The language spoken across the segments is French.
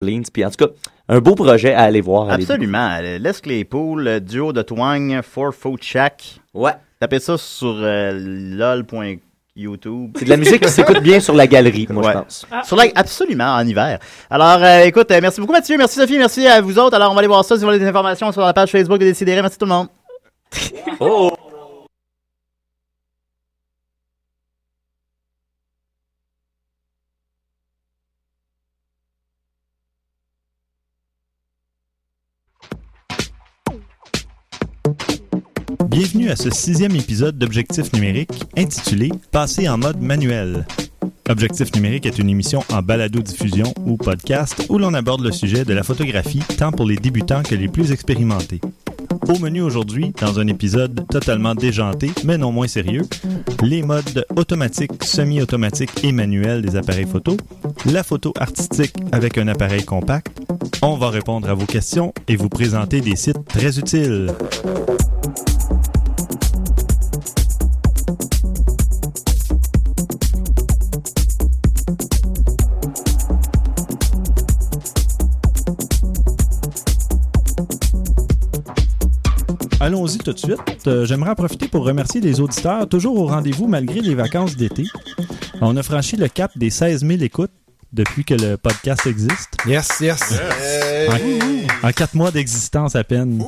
Puis en tout cas, un beau projet à aller voir. Absolument. Les Claypool, le duo de Twang, Four Foot Shack. Ouais. Tapez ça sur euh, lol.youtube. C'est de la musique qui s'écoute bien sur la galerie, moi, Ouais. je pense. Sur la- absolument, en hiver. Alors, euh, écoute, euh, merci beaucoup Mathieu, merci Sophie, merci à vous autres. Alors, on va aller voir ça si vous voulez des informations sur la page Facebook de Décideret. Merci tout le monde. Oh! À ce sixième épisode d'Objectif numérique intitulé Passer en mode manuel. Objectif numérique est une émission en balado-diffusion ou podcast où l'on aborde le sujet de la photographie tant pour les débutants que les plus expérimentés. Au menu aujourd'hui, dans un épisode totalement déjanté mais non moins sérieux, les modes automatique, semi-automatique et manuel des appareils photo, la photo artistique avec un appareil compact. On va répondre à vos questions et vous présenter des sites très utiles. Allons-y tout de suite. Euh, J'aimerais en profiter pour remercier les auditeurs, toujours au rendez-vous malgré les vacances d'été. On a franchi le cap des 16 000 écoutes depuis que le podcast existe. Yes, yes. En, en quatre mois d'existence à peine.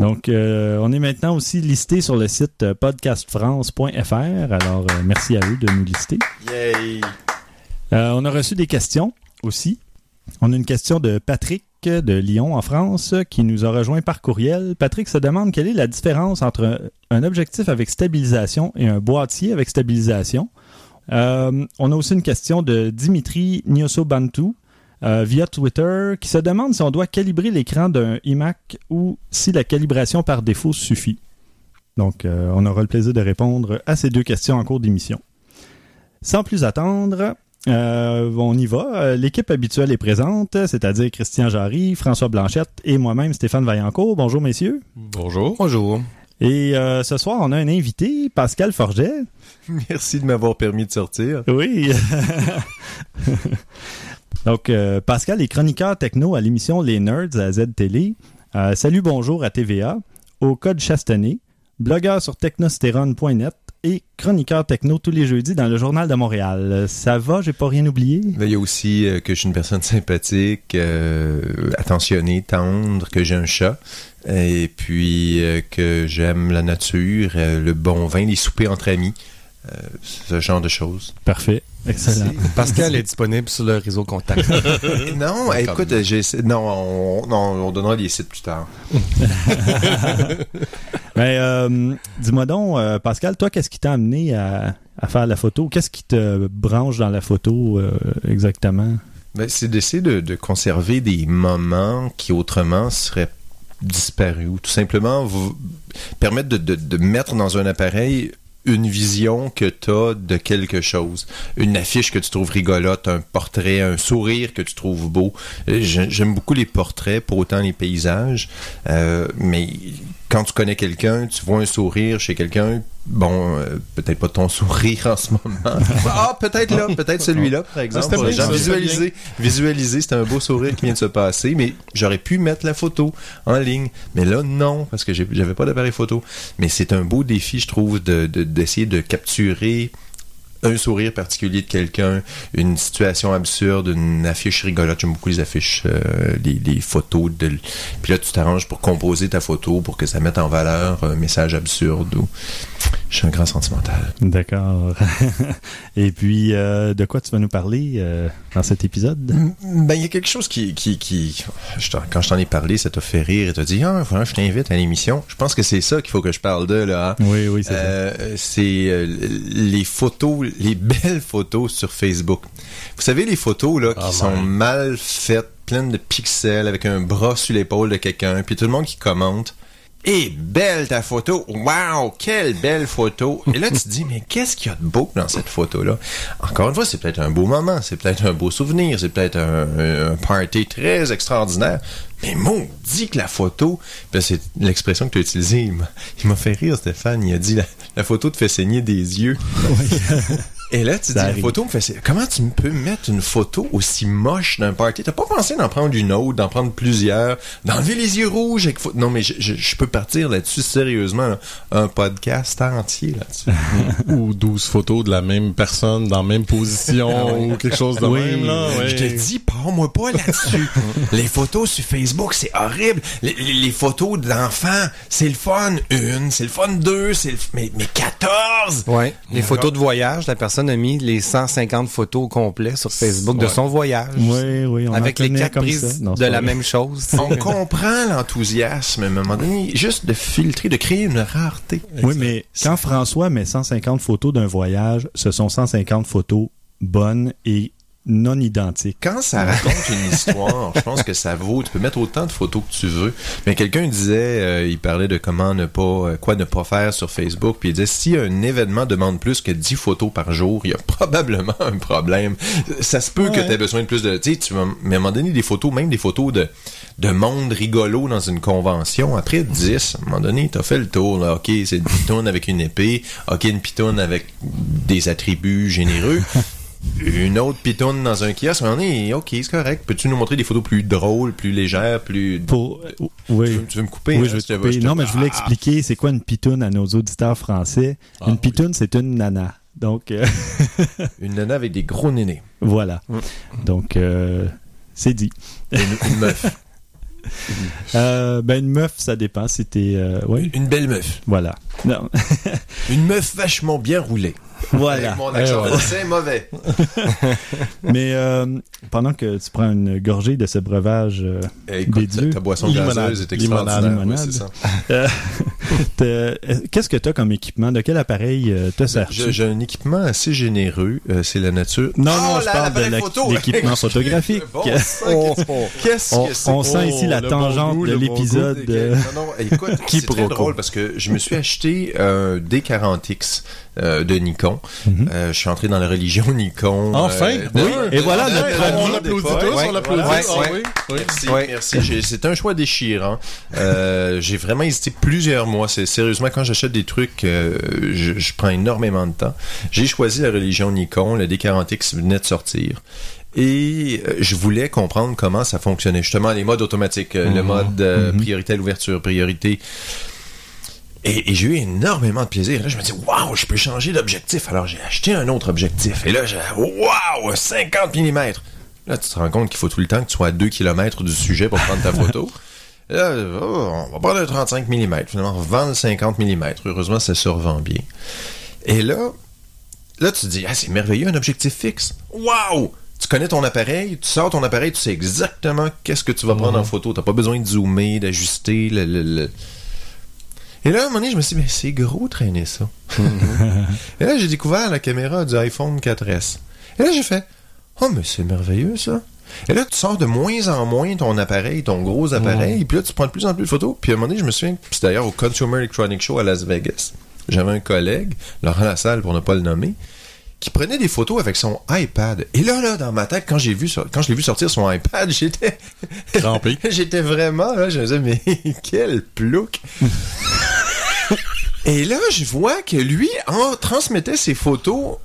Donc, euh, on est maintenant aussi listé sur le site euh, podcastfrance.fr. Alors, euh, merci à eux de nous lister. Yay. Euh, on a reçu des questions aussi. On a une question de Patrick de Lyon en France qui nous a rejoint par courriel. Patrick se demande quelle est la différence entre un objectif avec stabilisation et un boîtier avec stabilisation. Euh, on a aussi une question de Dimitri Nyoso-Bantu euh, via Twitter qui se demande si on doit calibrer l'écran d'un iMac ou si la calibration par défaut suffit. Donc, euh, on aura le plaisir de répondre à ces deux questions en cours d'émission. Sans plus attendre, euh, on y va. Euh, L'équipe habituelle est présente, c'est-à-dire Christian Jarry, François Blanchette et moi-même Stéphane Vaillancourt. Bonjour messieurs. Bonjour. Bonjour. Et euh, ce soir, on a un invité, Pascal Forget. Merci de m'avoir permis de sortir. Oui. Donc, euh, Pascal est chroniqueur techno à l'émission Les Nerds à Z-Télé. Euh, salut, bonjour à TVA, au Code Chastenay, blogueur sur technostérone.net et chroniqueur techno tous les jeudis dans le Journal de Montréal. Ça va, j'ai pas rien oublié? Mais il y a aussi euh, que je suis une personne sympathique, euh, attentionnée, tendre, que j'ai un chat, et puis euh, que j'aime la nature, le bon vin, les soupers entre amis, euh, ce genre de choses. Parfait. Excellent. Pascal est disponible sur le réseau contact. non, écoute, j'ai, non, on, non, on donnera les sites plus tard. Ben, euh, dis-moi donc, euh, Pascal, toi, qu'est-ce qui t'a amené à, à faire la photo? Qu'est-ce qui te branche dans la photo euh, exactement? Ben, c'est d'essayer de, de conserver des moments qui autrement seraient disparus ou tout simplement vous permettre de, de- de mettre dans un appareil une vision que tu as de quelque chose. Une affiche que tu trouves rigolote, un portrait, un sourire que tu trouves beau. Euh, j'ai- J'aime beaucoup les portraits, pour autant les paysages. Euh, mais quand tu connais quelqu'un, tu vois un sourire chez quelqu'un, bon, euh, peut-être pas ton sourire en ce moment. ah, peut-être là, peut-être celui-là, par exemple. c'était bien, visualiser, visualiser, c'est un beau sourire qui vient de se passer, mais j'aurais pu mettre la photo en ligne. Mais là, non, parce que j'avais pas d'appareil photo. Mais c'est un beau défi, je trouve, de- de- d'essayer de, capturer un sourire particulier de quelqu'un, une situation absurde, une affiche rigolote. J'aime beaucoup les affiches, euh, les, les photos. De... Puis là, tu t'arranges pour composer ta photo pour que ça mette en valeur un message absurde. Ou... Je suis un grand sentimental. D'accord. Et puis, euh, de quoi tu vas nous parler euh, dans cet épisode? Ben, il y a quelque chose qui, qui, qui je quand je t'en ai parlé, ça t'a fait rire et t'as dit, ah, voilà, je t'invite à l'émission. Je pense que c'est ça qu'il faut que je parle de, là. hein. Oui, oui, c'est ça. Euh, c'est les photos, les belles pelles sur Facebook. Vous savez, les photos, là, qui Ah, sont mal faites, pleines de pixels, avec un bras sur l'épaule de quelqu'un, puis tout le monde qui commente. Et belle ta photo! Wow! Quelle belle photo! Et là, tu te dis, mais qu'est-ce qu'il y a de beau dans cette photo-là? Encore une fois, c'est peut-être un beau moment, c'est peut-être un beau souvenir, c'est peut-être un, un party très extraordinaire. Mais maudit que la photo, ben c'est l'expression que tu as utilisée, il m'a- fait rire, Stéphane. Il a dit, la, la photo te fait saigner des yeux. Et là, tu dis, la photo me fait, c'est- comment tu me peux mettre une photo aussi moche d'un party? T'as pas pensé d'en prendre une autre, d'en prendre plusieurs, d'enlever les yeux rouges avec Non, mais je, je- je peux partir là-dessus sérieusement, là. un podcast entier là-dessus. Ou 12 photos de la même personne dans la même position ou quelque chose de Oui, même, là. Je te dis, pars-moi pas là-dessus. les photos sur Facebook, c'est horrible. Les, les- les photos d'enfants, c'est le fun. Une, c'est le fun deux, c'est le... Mais, mais 14! Ouais. Les photos de voyage, la personne a mis les 150 photos au complet sur Facebook de son voyage. Oui, oui, on Avec les quatre comme prises. Non, de la vrai. même chose. On comprend l'enthousiasme, à un moment donné, juste de filtrer, de créer une rareté. Oui, mais quand François met 150 photos d'un voyage, ce sont 150 photos bonnes et non identiques. Quand ça raconte une histoire, je pense que ça vaut. Tu peux mettre autant de photos que tu veux. Mais quelqu'un disait, euh, il parlait de comment ne pas, euh, quoi ne pas faire sur Facebook. Puis il disait, si un événement demande plus que 10 photos par jour, il y a probablement un problème. Ça se peut que tu aies besoin de plus de. Tu sais, tu mais à un moment donné, des photos, même des photos de, de monde rigolo dans une convention. Après 10, à un moment donné, t'as fait le tour. Là. OK, c'est une pitoune avec une épée. OK, une pitoune avec des attributs généreux. Une autre pitoune dans un kiosque, un moment donné, ok, c'est correct. Peux-tu nous montrer des photos plus drôles, plus légères, plus. Pour, Tu, oui. veux, tu veux me couper? Oui, hein, je veux te- couper. te- Non, mais je voulais Ah! expliquer c'est quoi une pitoune à nos auditeurs français? Ah, une oui. pitoune, c'est une nana. Donc, euh, Une nana avec des gros nénés. voilà. Donc, euh, c'est dit. Une, une meuf. Euh, ben, une meuf, ça dépend t'es... euh, oui, Une belle meuf. voilà. Non. Une meuf vachement bien roulée. Voilà. Avec mon accent Eh ouais. français mauvais. Mais euh, pendant que tu prends une gorgée de ce breuvage, euh, Eh, écoute, Des ta, dieux. ta boisson Limonade. gazeuse est Limonade. extraordinaire. Limonade. Oui, c'est ça. euh, qu'est-ce que tu as comme équipement? De quel appareil euh, te sers J'ai un équipement assez généreux. euh, c'est la nature. Non, Oh, non, je la- parle de l'équipement photographique. Bon, ça, Qu'est-ce On, que c'est? on sent ici la le bon tangente goût, de l'épisode. Non, non, écoute, c'est très drôle parce que je me suis acheté un D40X euh, de Nikon. Mhm. Euh, je suis entré dans la religion Nikon. Enfin! euh, Oui, de- et de- voilà notre On l'applaudit d'époque. tous, Ouais, on l'applaudit. Ah Ouais. oui, oui. Merci, merci. C'est un choix déchirant. Euh, j'ai vraiment hésité plusieurs mois. C'est sérieusement quand j'achète des trucs, je, je prends énormément de temps. J'ai choisi la religion Nikon. Le D40X venait de sortir. Et je voulais comprendre comment ça fonctionnait. Justement, les modes automatiques, le Mhm. mode Mhm. priorité à l'ouverture, priorité. Et, et j'ai eu énormément de plaisir. Là, je me dis, waouh, je peux changer d'objectif. Alors, j'ai acheté un autre objectif. Et là, j'ai, waouh, 50 mm. Là, tu te rends compte qu'il faut tout le temps que tu sois à 2 km du sujet pour prendre ta photo. Là, oh, on va prendre un 35 mm. Finalement, on vend le 50 mm. Heureusement, ça se revend bien. Et là, là, tu te dis, ah, c'est merveilleux, un objectif fixe. Waouh! Tu connais ton appareil, tu sors ton appareil, tu sais exactement qu'est-ce que tu vas prendre en photo. T'as pas besoin de zoomer, d'ajuster. Le, le- le- Et là, à un moment donné, je me suis dit, mais c'est gros traîner ça. Et là, j'ai découvert la caméra du iPhone 4S. Et là, j'ai fait, oh, mais c'est merveilleux ça. Et là, tu sors de moins en moins ton appareil, ton gros appareil, puis là, tu prends de plus en plus de photos. Puis à un moment donné, je me souviens, c'est d'ailleurs au Consumer Electronic Show à Las Vegas. J'avais un collègue, Laurent Lassalle pour ne pas le nommer, qui prenait des photos avec son iPad. Et là, là, dans ma tête, quand j'ai vu, quand je l'ai vu sortir son iPad, j'étais, Trempé. j'étais vraiment là, je me disais, mais quel plouc! Et là, je vois que lui en transmettait ses photos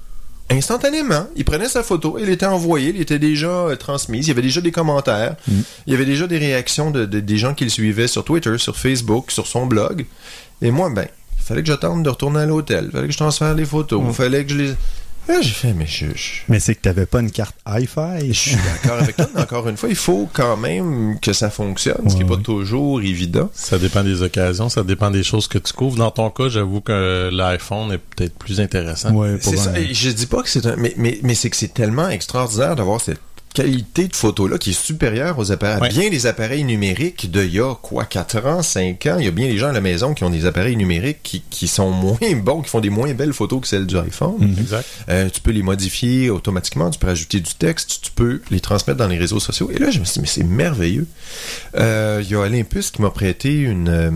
instantanément. Il prenait sa photo, il était envoyé, il était déjà euh, transmise, il y avait déjà des commentaires, il y avait déjà des réactions de, de- des gens qui le suivaient sur Twitter, sur Facebook, sur son blog. Et moi, ben, il fallait que j'attende de retourner à l'hôtel, il fallait que je transfère les photos, il fallait que je les... Là, j'ai fait, mais je- je, Mais c'est que t'avais pas une carte hi-fi. je suis d'accord avec toi, mais encore une fois, il faut quand même que ça fonctionne, ce qui n'est Ouais, pas toujours évident. Ça dépend des occasions, ça dépend des choses que tu couvres. Dans ton cas, j'avoue que l'iPhone est peut-être plus intéressant. Ouais, pour C'est ça. Je dis pas que c'est un, mais, mais, mais c'est que c'est tellement extraordinaire d'avoir cette qualité de photo-là qui est supérieure aux appareils. Ouais. Bien les appareils numériques de il y a quoi, 4 ans, 5 ans, il y a bien les gens à la maison qui ont des appareils numériques qui, qui sont moins bons, qui font des moins belles photos que celles du iPhone. Mhm. Exact. Euh, tu peux les modifier automatiquement, tu peux ajouter du texte, tu peux les transmettre dans les réseaux sociaux. Et là, je me suis dit, mais c'est merveilleux. Euh, Il y a Olympus qui m'a prêté une euh,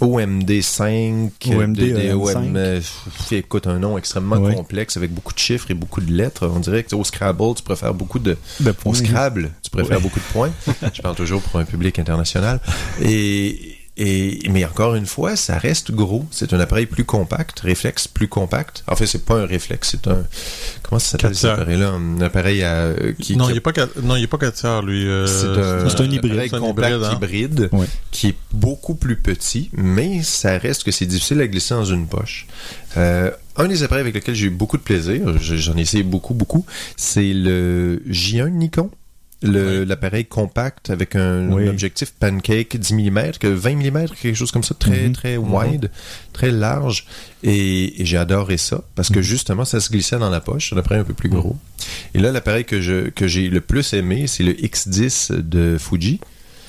OMD 5. OMD, de- de- euh, OM, euh, écoute, un nom extrêmement Ouais. complexe avec beaucoup de chiffres et beaucoup de lettres. On dirait que au Scrabble, tu préfères beaucoup de... de Au points. Scrabble, tu préfères Ouais. beaucoup de points. Je parle toujours pour un public international. Et Et, mais encore une fois, ça reste gros. C'est un appareil plus compact, réflexe plus compact. En fait, c'est pas un réflexe, c'est un. Comment ça s'appelle cet appareil-là? Un appareil à, euh, qui. non, qui- il est pas quatre- non, il est pas 4 tiers, lui. euh, c'est un, c'est un hybride. appareil C'est un compact hybride, hein. hybride Ouais. qui est beaucoup plus petit, mais ça reste que c'est difficile à glisser dans une poche. Euh, un des appareils avec lesquels j'ai eu beaucoup de plaisir, je- j'en ai essayé beaucoup, beaucoup, c'est le J1 Nikon. L'appareil compact avec un, Oui. objectif pancake 10 mm, que 20 mm, quelque chose comme ça, très Mhm. très wide, très large. Et, et j'ai adoré ça parce que justement, ça se glissait dans la poche, un appareil un peu plus gros. Et là, l'appareil que je que j'ai le plus aimé, c'est le X10 de Fuji.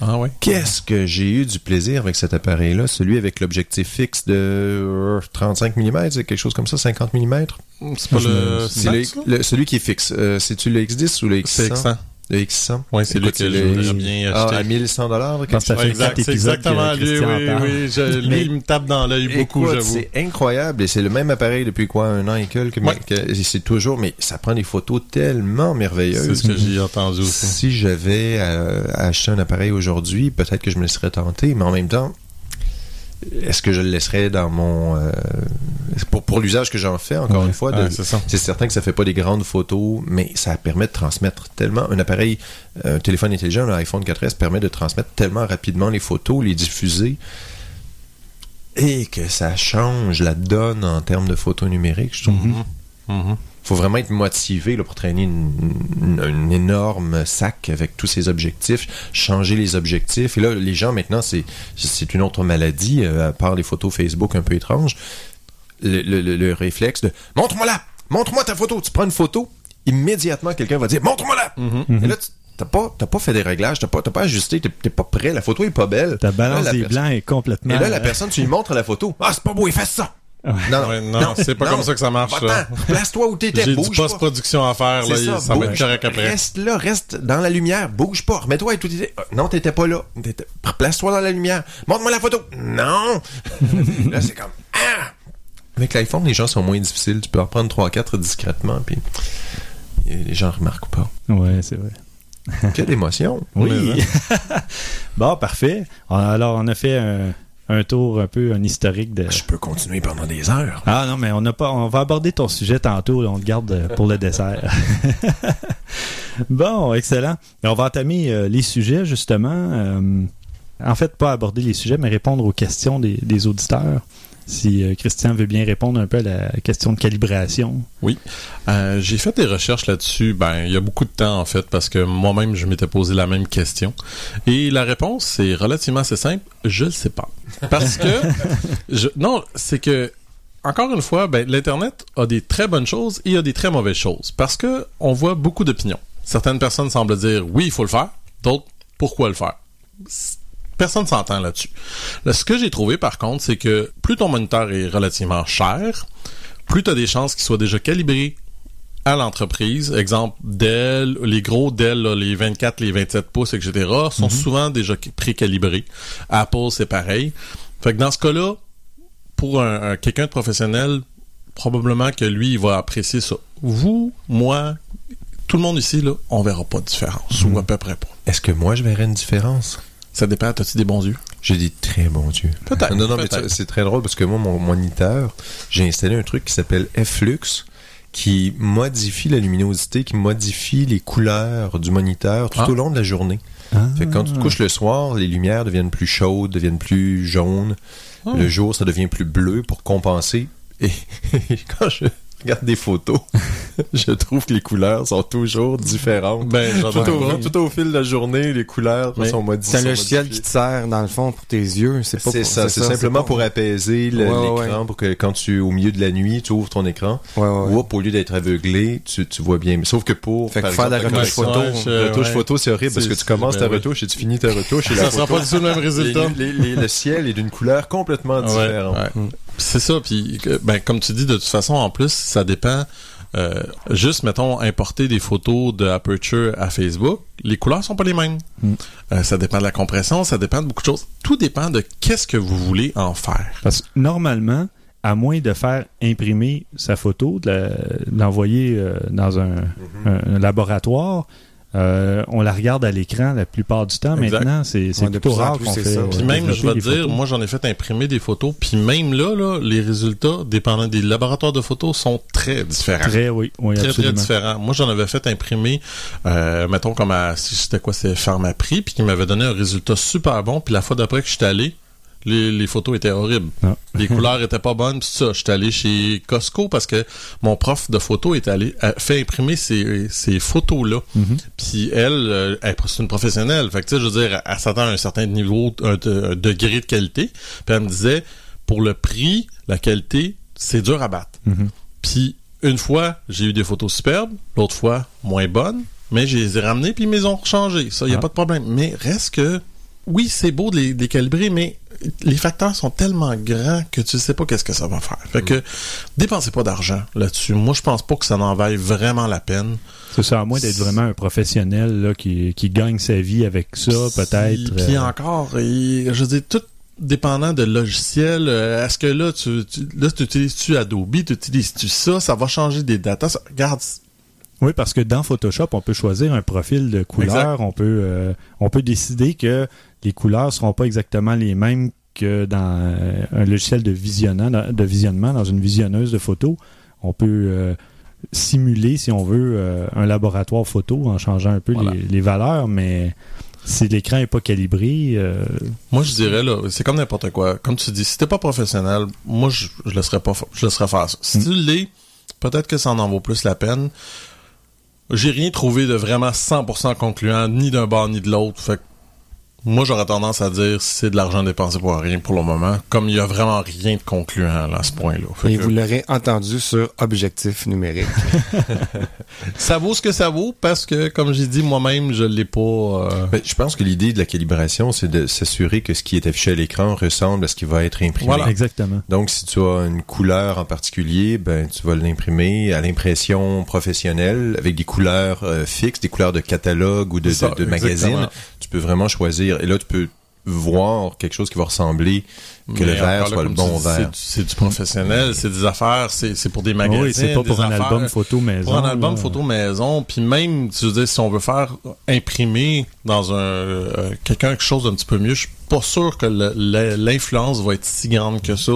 Ah ouais? Qu'est-ce que j'ai eu du plaisir avec cet appareil-là, celui avec l'objectif fixe de euh, 35 mm, c'est quelque chose comme ça, 50 mm. C'est pas le. le, Max, là? le- celui qui est fixe. Euh, C'est-tu le X10 ou le X100 C'est excellent. Le X100. Ouais, c'est lui que voudrais bien Ah, acheter. à 1100 dollars. Ouais, exact, c'est exactement lui, oui, oui. je- lui, il me tape dans l'œil beaucoup, j'avoue. c'est incroyable et c'est le même appareil depuis quoi un an et quelques. Ouais. que- c'est toujours, mais ça prend des photos tellement C'est merveilleuses. ce que j'ai entendu aussi. Si j'avais euh, acheté un appareil aujourd'hui, peut-être que je me laisserais tenter, mais en même temps, est-ce que je le laisserais dans mon euh, pour pour l'usage que j'en fais encore Ouais. une fois Ouais, c'est certain que ça fait pas des grandes photos, mais ça permet de transmettre tellement. Un appareil, un téléphone intelligent, un iPhone 4S permet de transmettre tellement rapidement les photos, les diffuser, et que ça change la donne en termes de photos numériques. Je trouve. Mhm. Mhm. Faut vraiment être motivé là, pour traîner une, une- un énorme sac avec tous ces objectifs, changer les objectifs. Et là, les gens maintenant, c'est c'est une autre maladie, euh, à part les photos Facebook un peu étranges. Le, le- le- le réflexe de montre-moi là, montre-moi ta photo. Tu prends une photo, immédiatement quelqu'un va dire montre-moi là. Et là, tu- t'as pas, t'as pas fait des réglages, t'as pas, t'as pas ajusté, t'es pas prêt. La photo est pas belle. Ta balance Là, des blancs est complètement. Et là, la euh, personne, tu lui montres la photo. Ah, c'est pas beau, efface ça. Non, Ouais, non, c'est pas comme ça que ça marche, Place-toi où t'étais, J'ai du bouge pas. post-production à faire, là. Ça, va être bouge, correct après. Reste là, reste dans la lumière, bouge pas, remets-toi et tout était. Ah, Non, t'étais pas là. Place-toi dans la lumière. Montre-moi la photo. Non. là, c'est comme ah. Avec l'iPhone, les gens sont moins difficiles. Tu peux en prendre 3-4 discrètement, puis les gens remarquent pas. Ouais, c'est vrai. Quelle émotion. Oui. Mais, bon, parfait. Alors, on a fait un, un tour un peu, un historique de. Je peux continuer pendant des heures. Ah non, mais on n'a pas. On va aborder ton sujet tantôt. là, on le garde euh, pour le dessert. bon, excellent. On va entamer euh, les sujets justement. Euh, en fait, pas aborder les sujets, mais répondre aux questions des, des auditeurs. Si euh, Christian veut bien répondre un peu à la question de calibration. Euh, j'ai fait des recherches là-dessus. Ben, il y a beaucoup de temps en fait parce que moi-même je m'étais posé la même question. Et la réponse c'est relativement assez simple. Je ne sais pas. Parce que non, c'est que encore une fois, ben, l'internet a des très bonnes choses et il a des très mauvaises choses parce que on voit beaucoup d'opinions. Certaines personnes semblent dire oui, il faut le faire. D'autres, pourquoi le faire? Personne s'entend là-dessus. Là, ce que j'ai trouvé par contre, c'est que plus ton moniteur est relativement cher, plus tu as des chances qu'il soit déjà calibré à l'entreprise. Exemple, Dell, les gros Dell, là, les 24, les 27 pouces, etc., sont souvent déjà précalibrés. Apple, c'est pareil. Fait que dans ce cas-là, pour un, un- quelqu'un de professionnel, probablement que lui, il va apprécier ça. Vous, moi, tout le monde ici, là, on verra pas de différence, ou à peu près pas. Est-ce que moi, je verrais une différence? Ça dépend, as-tu des bons yeux? J'ai des très bons yeux. Peut-être, Non, non, mais c'est très drôle parce que moi, mon moniteur, j'ai installé un truc qui s'appelle F-Lux qui modifie la luminosité, qui modifie les couleurs du moniteur tout Ah. au long de la journée. Ah. Fait que quand tu te couches le soir, les lumières deviennent plus chaudes, deviennent plus jaunes. Ah. Le jour, ça devient plus bleu pour compenser. Et quand je regarde des photos, je trouve que les couleurs sont toujours différentes. Ben, Tout au, pas. tout au fil de la journée, les couleurs Mais sont modifiées. C'est un logiciel modifiées. qui te sert, dans le fond, pour tes yeux. C'est pas C'est pour- ça, c'est simplement pas- pour apaiser le- Ouais, ouais, l'écran, pour que quand tu au milieu de la nuit, tu ouvres ton écran, Ouais, ouais, ouais. ou au lieu d'être aveuglé, tu, tu vois bien. Sauf que pour Fait que par faire exemple, la retouche photo, je- la retouche ouais. photo, c'est horrible parce que tu commences ben ta oui. retouche et tu finis ta retouche et Ça sera pas du tout le même résultat. Le ciel est d'une couleur complètement différente. C'est ça, puis ben comme tu dis de toute façon en plus ça dépend euh, juste mettons importer des photos de Aperture à Facebook, les couleurs sont pas les mêmes. Mm. Euh, ça dépend de la compression, ça dépend de beaucoup de choses. Tout dépend de qu'est-ce que vous voulez en faire. Parce que normalement, à moins de faire imprimer sa photo, de l'envoyer euh, dans un, un laboratoire, euh, on la regarde à l'écran la plupart du temps. Exact. Maintenant, c'est c'est Ouais, plutôt rare qu'on c'est fait. ça. euh, Puis même, je vais dire, photos. moi j'en ai fait imprimer des photos, puis même là, là, les résultats, dépendant des laboratoires de photos, sont très différents. Très, oui, oui, très, absolument. très différents. Moi, j'en avais fait imprimer, euh, mettons, comme à, si c'était quoi, c'est Pharmaprix, puis qui m'avait donné un résultat super bon, puis la fois d'après que j'étais allé, les, les photos étaient horribles. Ah. Les couleurs étaient pas bonnes, pis ça. J'étais allé chez Costco parce que mon prof de photo est allé, a fait imprimer ces, ces photos-là. Mhm. Puis elle, euh, elle, c'est une professionnelle. Fait que, tu sais, je veux dire, elle s'attend à un certain niveau, un, de- un degré de qualité. Puis elle me disait, pour le prix, la qualité, c'est dur à battre. Mhm. Puis une fois, j'ai eu des photos superbes, l'autre fois, moins bonnes, mais je les ai ramenées puis ils me les ont changées. Ça, il n'y a Ah. pas de problème. Mais reste que, oui, c'est beau de les, de les calibrer, mais les facteurs sont tellement grands que tu sais pas qu'est-ce que ça va faire. Fait que, dépensez pas d'argent là-dessus. Moi, je pense pas que ça n'en vaille vraiment la peine. C'est ça, à moins d'être vraiment un professionnel là, qui, qui gagne sa vie avec ça, peut-être. Puis, puis euh, encore, et, je veux dire, tout dépendant de logiciel, euh, est-ce que là, tu, tu là, utilises-tu Adobe, tu utilises-tu ça, ça va changer des datas. Ça- Regarde, Oui, parce que dans Photoshop, on peut choisir un profil de couleur. Exact. On peut, euh, on peut décider que les couleurs seront pas exactement les mêmes que dans euh, un logiciel de, de visionnement, dans une visionneuse de photos. On peut euh, simuler, si on veut, euh, un laboratoire photo en changeant un peu Voilà. les, les valeurs, mais si l'écran est pas calibré, euh, Moi, je dirais, là, c'est comme n'importe quoi. Comme tu dis, si t'es pas professionnel, moi, je, je laisserais pas, je laisserais faire ça. Si tu l'es, peut-être que ça en en vaut plus la peine. J'ai rien trouvé de vraiment 100% concluant, ni d'un bord ni de l'autre. Fait que moi, j'aurais tendance à dire c'est de l'argent dépensé pour rien pour le moment. Comme il y a vraiment rien de concluant là, à ce point-là. Et que vous l'aurez entendu sur objectif numérique. Ça vaut ce que ça vaut parce que, comme j'ai dit, moi-même, je l'ai pas. euh, Ben, je pense que l'idée de la calibration, c'est de s'assurer que ce qui est affiché à l'écran ressemble à ce qui va être imprimé. Voilà. exactement. Donc, si tu as une couleur en particulier, ben, tu vas l'imprimer à l'impression professionnelle avec des couleurs euh, fixes, des couleurs de catalogue ou de, Ça, de, de magazine. Tu peux vraiment choisir. Et là, tu peux voir quelque chose qui va ressembler que le là, soit le bon dis, vert. c'est du- professionnel, c'est des affaires, c'est c'est pour des magazines. oui, c'est pas pour un affaires. album photo maison. Pour un album là. photo maison, puis même, tu veux dire, si on veut faire imprimer dans un euh, quelqu'un quelque chose d'un petit peu mieux, je suis pas sûr que l'influence va être si grande que ça.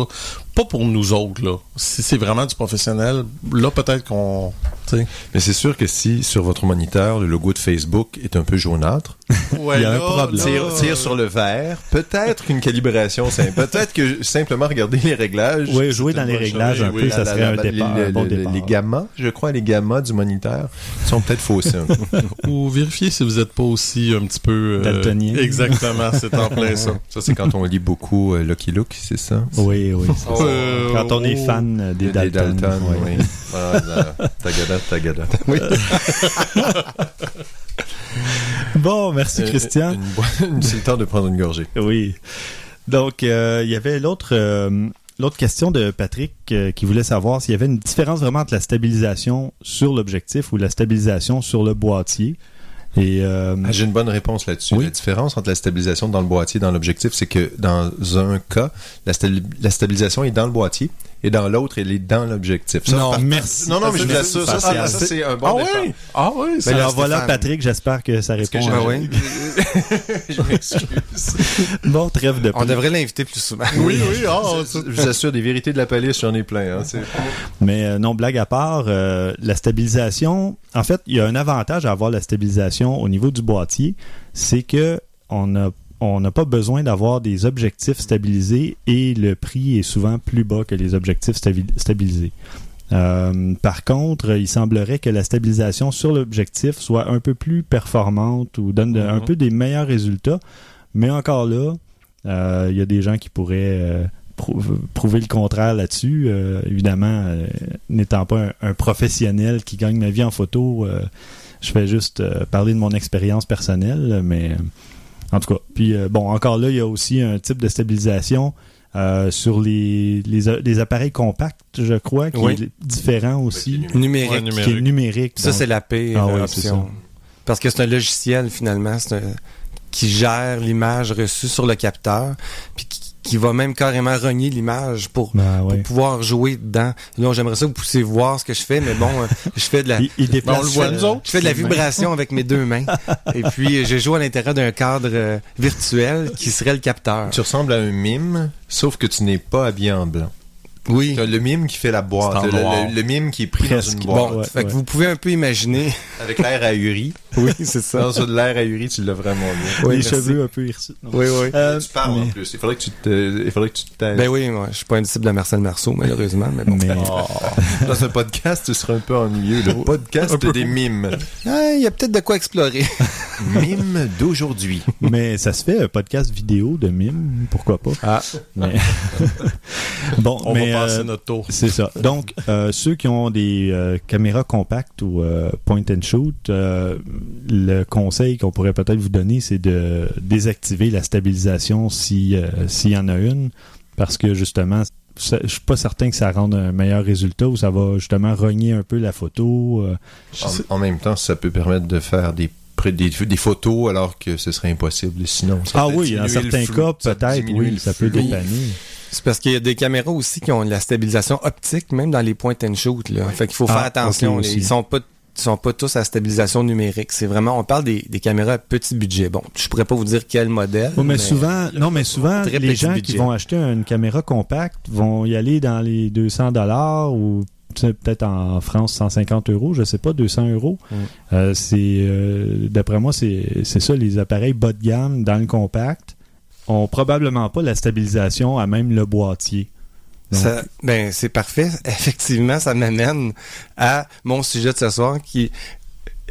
Pas pour nous autres, là. Si c'est vraiment du professionnel, là, peut-être qu'on... Mais c'est sûr que si sur votre moniteur, le logo de Facebook est un peu jaunâtre, Ouais, Il y a un problème. tire, tire sur le vert, peut-être qu'une calibration simple, peut-être que simplement regarder les réglages. Oui, jouer dans les réglages un Oui, peu, la- ça la- serait un la- départ, les- un bon les- départ. Les gammas, je crois, les gammas du moniteur sont peut-être faussés. un peu. Ou vérifier si vous êtes pas aussi un petit peu... euh, Daltonien. Exactement, c'est en plein ça. Ça, c'est quand on lit beaucoup euh, Lucky Luke, c'est ça? Oui, oui. c'est ça. Euh, Quand on est oh. fan des Des Dalton. Dalton, ouais. oui. Ah, tagada, tagada. Oui. Bon, merci Christian. Euh, une- c'est le temps de prendre une gorgée. Oui. Donc, euh, il y avait l'autre euh, l'autre question de Patrick euh, qui voulait savoir s'il y avait une différence vraiment entre la stabilisation sur l'objectif ou la stabilisation sur le boîtier. Et euh, Ah, J'ai une bonne réponse là-dessus. Oui. La différence entre la stabilisation dans le boîtier et dans l'objectif, c'est que dans un cas, la, stabi- la stabilisation est dans le boîtier et dans l'autre, elle est dans l'objectif. Non, par- merci. Non, non, mais je vous assure, ça, ça, c'est un bon Ah départ. oui? Ah oui? Ben alors voilà. Patrick, j'espère que ça Est-ce que répond. à- Ah oui? je m'excuse. Bon, trêve de On devrait l'inviter plus souvent. Oui, oui, ah, Je vous assure, des vérités de la police, j'en ai plein. Hein, Mais euh, non, blague à part, euh, la stabilisation, en fait, il y a un avantage à avoir la stabilisation au niveau du boîtier, c'est que on a on n'a pas besoin d'avoir des objectifs stabilisés et le prix est souvent plus bas que les objectifs stabi- stabilisés. Euh, par contre, il semblerait que la stabilisation sur l'objectif soit un peu plus performante ou donne de- un Mhm. peu des meilleurs résultats, mais encore là, euh, il y a des gens qui pourraient euh, prou- prouver le contraire là-dessus. Évidemment, n'étant pas un, un professionnel qui gagne ma vie en photo, je fais juste euh, parler de mon expérience personnelle, mais euh, en tout cas. Puis euh, bon, encore là, il y a aussi un type de stabilisation euh, sur les, les, appareils compacts, je crois, qui Oui. est différent aussi, Numérique. Ouais, qui est numérique. numérique. Ça, c'est la pire Ah oui, option. Parce que c'est un logiciel, finalement, c'est un- qui gère l'image reçue sur le capteur, puis qui, qui va même carrément renier l'image pour, Ben, ouais. pour pouvoir jouer dedans. Là, j'aimerais ça que vous puissiez voir ce que je fais, mais bon, euh, je fais de la... Il, il déplace, Ben, on le voit, euh, nous autres. Je fais de la vibration avec mes deux mains. Et puis, je joue à l'intérieur d'un cadre euh, virtuel qui serait le capteur. Tu ressembles à un mime, sauf que tu n'es pas habillé en blanc. Oui. Le mime qui fait la boîte, le, noir. le- le mime qui est pris Presque. dans une boîte. Bon, ouais, fait que ouais. vous pouvez un peu imaginer. Avec l'air ahuri. Oui, c'est ça. Dans de l'air ahuri, tu l'as vraiment bien. Oui, les merci. cheveux un peu hirsutes. Oui, oui. Euh, tu parles en plus. Il faudrait que tu te, il faudrait que tu te. Ben oui, moi, je suis pas un disciple de Marcel Marceau, malheureusement, mais bon. mais- Dans ce podcast, tu seras un peu ennuyeux. Le podcast des mimes. Ah, Il y a peut-être de quoi explorer. Mime d'aujourd'hui. Mais ça se fait un podcast vidéo de mime, pourquoi pas? Ah. Mais... bon, On mais va passer euh, notre tour. c'est ça. Donc, euh, ceux qui ont des euh, caméras compactes ou euh, point and shoot, euh, le conseil qu'on pourrait peut-être vous donner, c'est de désactiver la stabilisation si euh, s'il y en a une, parce que justement, ça- je suis pas certain que ça rende un meilleur résultat ou ça va justement rogner un peu la photo. euh. En, en même temps, ça peut permettre de faire des, des, des photos alors que ce serait impossible sinon. ça Ah oui, dans certains flou, cas, peut-être, oui, ça peut dépanner. C'est parce qu'il y a des caméras aussi qui ont de la stabilisation optique, même dans les point and shoot. Là. Fait qu'il faut Ah, faire attention. là. aussi. Ils sont pas sont pas tous à stabilisation numérique. C'est vraiment, on parle des, des caméras à petit budget. Bon, je pourrais pas vous dire quel modèle. Mais, souvent, non, mais souvent, Très les gens qui vont acheter une caméra compacte vont y aller dans les 200 dollars ou peut-être en France 150 euros, je sais pas, 200 euros. Mm. Euh, c'est, euh, d'après moi, c'est, c'est ça, les appareils bas de gamme dans le compact ont probablement pas la stabilisation à même le boîtier. Ben, c'est parfait. Effectivement, ça m'amène à mon sujet de ce soir qui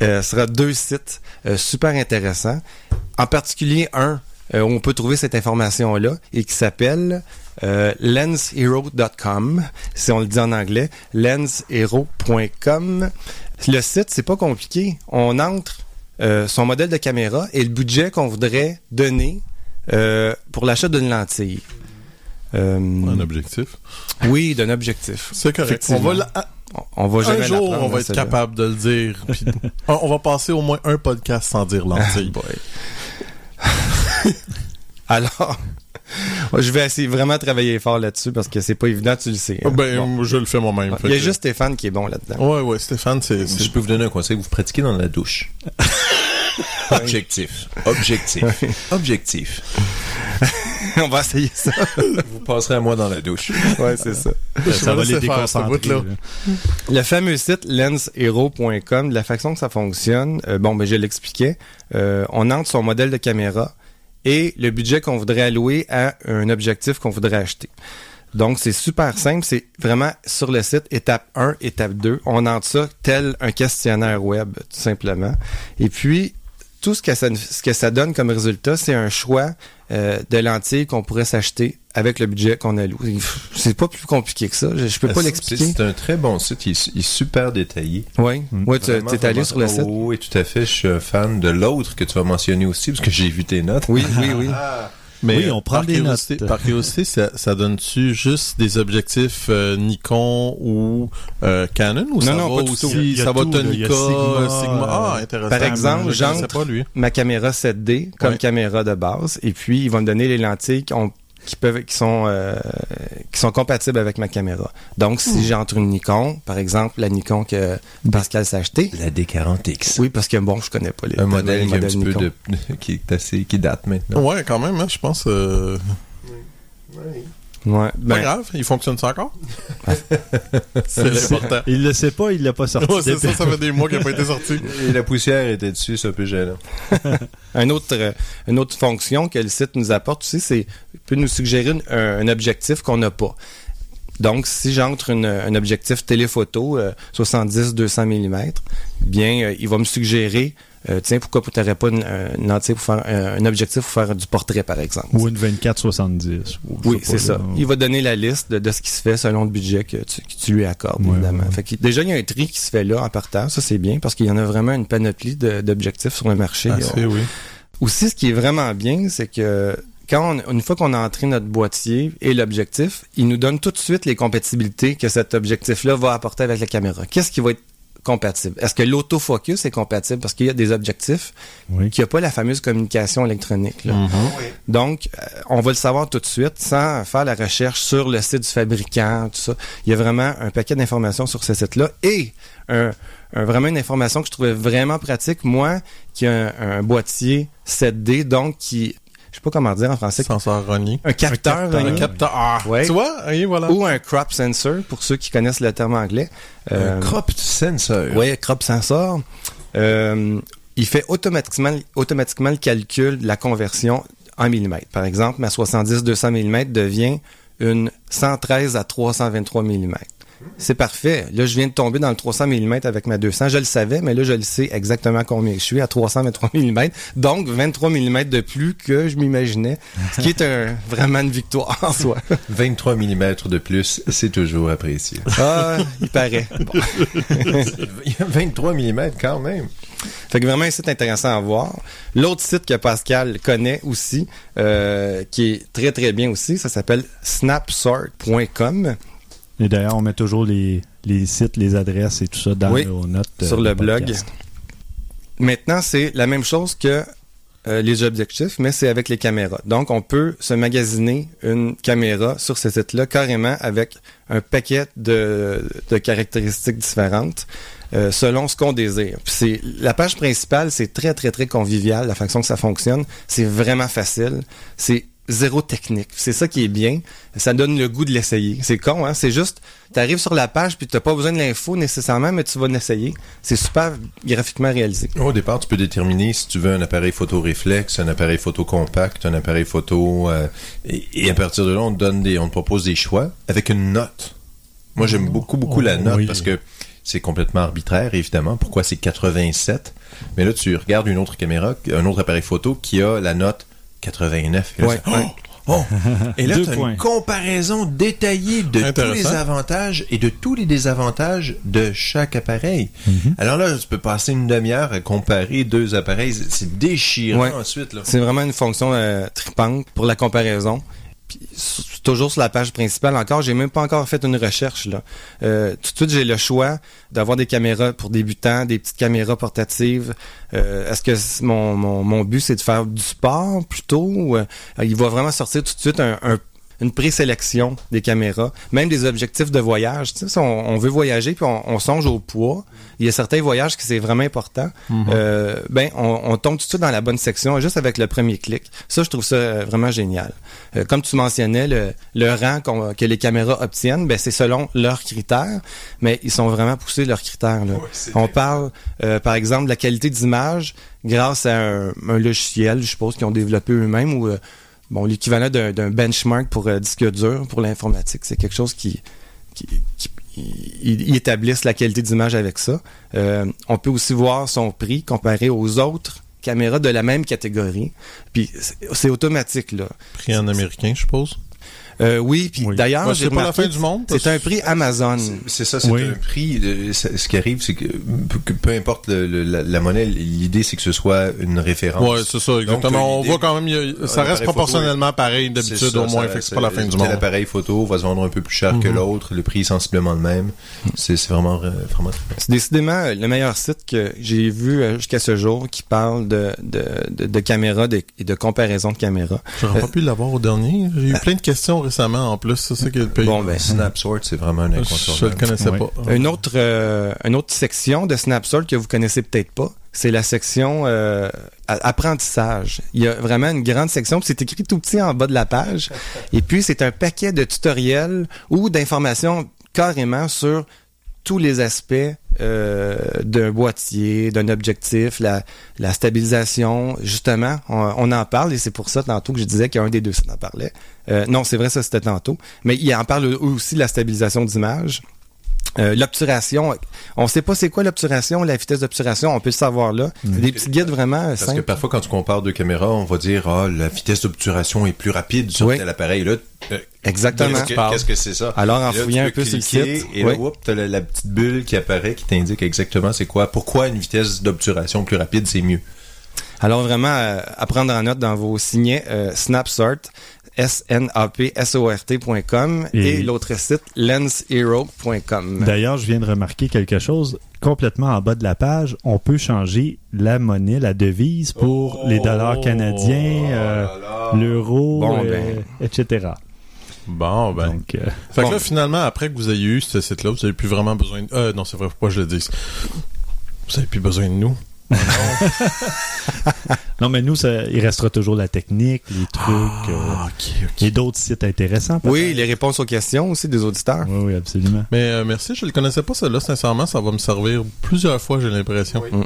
euh, sera deux sites euh, super intéressants. En particulier un euh, où on peut trouver cette information-là et qui s'appelle euh, lenshero.com. Si on le dit en anglais, lenshero.com. Le site, c'est pas compliqué. On entre euh, son modèle de caméra et le budget qu'on voudrait donner euh, pour l'achat d'une lentille. Euh, Un objectif. oui, d'un objectif. C'est correct. On va, la- On- On va jamais un jour, on va être capable de le dire. puis on on va passer au moins un podcast sans dire lentille. Boy. Alors, je vais essayer vraiment de travailler fort là-dessus parce que c'est pas évident, tu le sais. hein. ben, Bon. je le fais moi-même. Il y a que- juste Stéphane qui est bon là-dedans. Ouais, ouais, Stéphane, c'est- Je peux vous donner un conseil, vous pratiquez dans la douche. Objectif. Objectif. Objectif. on va essayer ça. Vous passerez à moi dans la douche. ouais, c'est ça. ça va les déconcentrer. là. Le fameux site lenshero.com, de la façon que ça fonctionne, euh, bon, ben, je l'expliquais, euh, on entre son modèle de caméra et le budget qu'on voudrait allouer à un objectif qu'on voudrait acheter. Donc, c'est super simple. C'est vraiment sur le site, étape 1, étape 2. On entre ça tel un questionnaire web, tout simplement. Et puis, ce que ça, ce que ça donne comme résultat, c'est un choix euh, de lentilles qu'on pourrait s'acheter avec le budget qu'on alloue. C'est pas plus compliqué que ça. Je, je peux pas C'est- l'expliquer. C'est un très bon site, il, est- il est super détaillé. Oui, Mm. ouais, tu es allé sur le site? Oh, oui, tout à fait. Je suis un fan de l'autre que tu vas mentionner aussi, parce que j'ai vu tes notes. Oui, oui, oui. Mais Oui, on prend par des curiosité, notes. Par curiosité, ça, ça donne-tu juste des objectifs euh, Nikon ou euh, Canon ou Non, ça non, va pas aussi, tout. Il y a ça va tout, là. Il y a Tonica, Sigma, Sigma, Ah, euh, intéressant. Par exemple, j'entre- pas lui. Ma caméra 7D comme Ouais. caméra de base, et puis ils vont me donner les lentilles qui, ont- qui peuvent, qui sont, euh, qui sont compatibles avec ma caméra. Donc, si j'entre une Nikon, par exemple, la Nikon que Pascal s'est achetée, La D40X. oui, parce que bon, je connais pas les Un modèle qui, un modèles petit peu Nikon. de, qui est assez, qui date maintenant. Ouais, quand même, hein, je pense. euh, Ouais, Pas ben, grave, il fonctionne ça encore? c'est l'important. Il le sait pas, il l'a pas sorti. Ouais, c'est ça, ça fait des mois qu'il n'a pas été sorti. Et la poussière était dessus, peu gênant. un autre, euh, une autre fonction que le site nous apporte aussi, c'est peut nous suggérer une- un, un objectif qu'on n'a pas. Donc, si j'entre un objectif téléphoto euh, 70-200 mm, bien, euh, il va me suggérer, euh, tiens, pourquoi tu n'aurais pas une, pour faire un, objectif pour faire du portrait, par exemple? Ou une 24-70. ou je Oui, c'est ça. Il va donner la liste de, de ce qui se fait selon le budget que tu, que tu lui accordes, Ouais, évidemment. ouais. Fait que, déjà, il y a un tri qui se fait là en partant. Ça, c'est bien parce qu'il y en a vraiment une panoplie d'objectifs sur le marché. Ah, oui. Aussi, ce qui est vraiment bien, c'est que quand on- une fois qu'on a entré notre boîtier et l'objectif, il nous donne tout de suite les compatibilités que cet objectif-là va apporter avec la caméra. Qu'est-ce qui va être compatible? Est-ce que l'autofocus est compatible? Parce qu'il y a des objectifs Oui. qui n'ont pas la fameuse communication électronique. là. Donc, euh, on va le savoir tout de suite sans faire la recherche sur le site du fabricant, tout ça. Il y a vraiment un paquet d'informations sur ce site-là et un, un- vraiment une information que je trouvais vraiment pratique, moi, qui a un, un boîtier 7D, donc qui, sais pas comment dire en français, un capteur, Un capteur. Ah, Ouais. Tu vois? Oui, voilà. ou un crop sensor, pour ceux qui connaissent le terme anglais. Euh, Un crop sensor. oui, crop sensor. Euh, il fait automatiquement, automatiquement le calcul de la conversion en millimètres. Par exemple, ma 70-200 mm devient une 113 à 323 mm. C'est parfait. Là, je viens de tomber dans le 300 mm avec ma 200. Je le savais, mais là, je le sais exactement combien je suis à 323 mm. Donc, 23 mm de plus que je m'imaginais, ce qui est un, vraiment une victoire en soi. 23 mm de plus, c'est toujours apprécié. Ah, il paraît. Bon. Il y a 23 mm quand même. Fait que vraiment un site intéressant à voir. L'autre site que Pascal connaît aussi, euh, qui est très très bien aussi, ça s'appelle snapsort.com Et d'ailleurs, on met toujours les, les sites, les adresses et tout ça dans Oui, nos notes. euh, sur le blog. Maintenant, c'est la même chose que euh, les objectifs, mais c'est avec les caméras. Donc, on peut se magasiner une caméra sur ce site-là carrément avec un paquet de, de caractéristiques différentes euh, selon ce qu'on désire. C'est la page principale, c'est très très très convivial la façon que ça fonctionne. C'est vraiment facile. C'est zéro technique. C'est ça qui est bien. Ça donne le goût de l'essayer. C'est con, hein? C'est juste, tu arrives sur la page puis t'as pas besoin de l'info nécessairement, mais tu vas l'essayer. C'est super graphiquement réalisé. Au départ, tu peux déterminer si tu veux un appareil photo réflexe, un appareil photo compact, un appareil photo, euh, et, et à partir de là, on te donne des, on te propose des choix avec une note. Moi, j'aime beaucoup, beaucoup la Oh, note oui. parce que c'est complètement arbitraire, évidemment. Pourquoi c'est 87 Mais là, tu regardes une autre caméra, un autre appareil photo qui a la note 89. Et là, Ouais, c'est- ouais. Oh! Et là, tu as points. une comparaison détaillée de tous les avantages et de tous les désavantages de chaque appareil. Alors là, tu peux passer une demi-heure à comparer deux appareils. C'est- déchirant Ouais. ensuite. C'est vraiment une fonction euh, tripante pour la comparaison. Toujours sur la page principale encore, j'ai même pas encore fait une recherche là. Euh, tout de suite, j'ai le choix d'avoir des caméras pour débutants, des petites caméras portatives. Euh, Est-ce que mon, mon, mon but c'est de faire du sport plutôt euh, Il va vraiment sortir tout de suite un- une présélection des caméras, même des objectifs de voyage. Tu sais, si on, on veut voyager puis on, on songe au poids, il y a certains voyages qui c'est vraiment important. Euh, ben, on, on tombe tout de suite dans la bonne section juste avec le premier clic. Ça, je trouve ça euh, vraiment génial. Euh, comme tu mentionnais, le, le rang qu'on- que les caméras obtiennent, ben, c'est selon leurs critères, mais ils sont vraiment poussés leurs critères. Là. on parle, euh, par exemple, de la qualité d'image grâce à un, un logiciel, je suppose, qu'ils ont développé eux-mêmes ou euh, bon, l'équivalent d'un benchmark pour euh, disque dur pour l'informatique. C'est quelque chose qui, qui, qui- ils, ils établissent la qualité d'image avec ça. Euh, on peut aussi voir son prix comparé aux autres caméras de la même catégorie. Puis c'est c'est automatique là. Prix en américain, je suppose? Euh, oui, puis Oui. d'ailleurs, c'est pas la fin du monde. C'est un prix Amazon. C'est ça, c'est Oui. un prix. de- ça- ce qui arrive, c'est que, que peu importe le- le- la, la monnaie, l'idée c'est que ce soit une référence. Ouais, c'est ça, exactement. Donc, on voit quand même, a- ça reste proportionnellement pareil d'habitude au moins, ça- fait que c'est pas la fin du monde. appareil photo va se vendre un peu plus cher que Mhm. l'autre. Le prix est sensiblement le même. C'est c'est vraiment, euh, vraiment très bien. C'est décidément euh, le meilleur site que j'ai vu euh, jusqu'à ce jour qui parle de, de, de, de caméras de- et de comparaison de caméras. J'aurais pas pu l'avoir au dernier. J'ai eu plein de questions récemment en plus. C'est ça qui est le pays. Bon, ben, Snapsort, c'est vraiment un je le incontournable. connaissais Ouais. pas. Une autre, euh, une autre section de Snapsort que vous connaissez peut-être pas, c'est la section euh, a- apprentissage. Il y a vraiment une grande section, puis c'est écrit tout petit en bas de la page. Et puis, c'est un paquet de tutoriels ou d'informations carrément sur tous les aspects euh, d'un boîtier, d'un objectif, la, la stabilisation. Justement, on, on en parle et c'est pour ça tantôt que je disais qu'un des deux ça en parlait. Euh, non, c'est vrai, ça c'était tantôt. Mais il en parle aussi de la stabilisation d'image. Euh, l'obturation, on sait pas c'est quoi l'obturation, la vitesse d'obturation, on peut le savoir là. C'est des petits guides vraiment Parce que parfois, quand tu compares deux caméras, on va dire ah la vitesse d'obturation est plus rapide sur Oui. tel appareil. Là, euh, Exactement. qu'est-ce que- c'est ça? Alors, en là, fouillant tu un peu sur le site, et là, oui. whoop, t'as la, la petite bulle qui apparaît qui t'indique exactement c'est quoi, pourquoi une vitesse d'obturation plus rapide c'est mieux. Alors vraiment, euh, à prendre en note dans vos signets, euh, Snapsort, S-N-A-P-S-O-R-T.com et, Et- l'autre site, lenshero.com. D'ailleurs, je viens de remarquer quelque chose. Complètement en bas de la page, on peut changer la monnaie, la devise pour les dollars canadiens, euh, l'euro, Bon, euh, ben. etc. Bon, ben. Donc, euh, Fait Bon. que là, finalement, après que vous ayez eu ce site-là, vous avez plus vraiment besoin de... Euh, non, c'est vrai, que je le dise. Vous avez plus besoin de nous. Non, mais nous, ça, il restera toujours la technique, les trucs, euh, ok, ok. et d'autres sites intéressants. Oui, les réponses aux questions aussi des auditeurs. Oui, oui, absolument. Mais euh, merci, je le connaissais pas, celle-là, sincèrement, ça va me servir plusieurs fois, j'ai l'impression. Oui.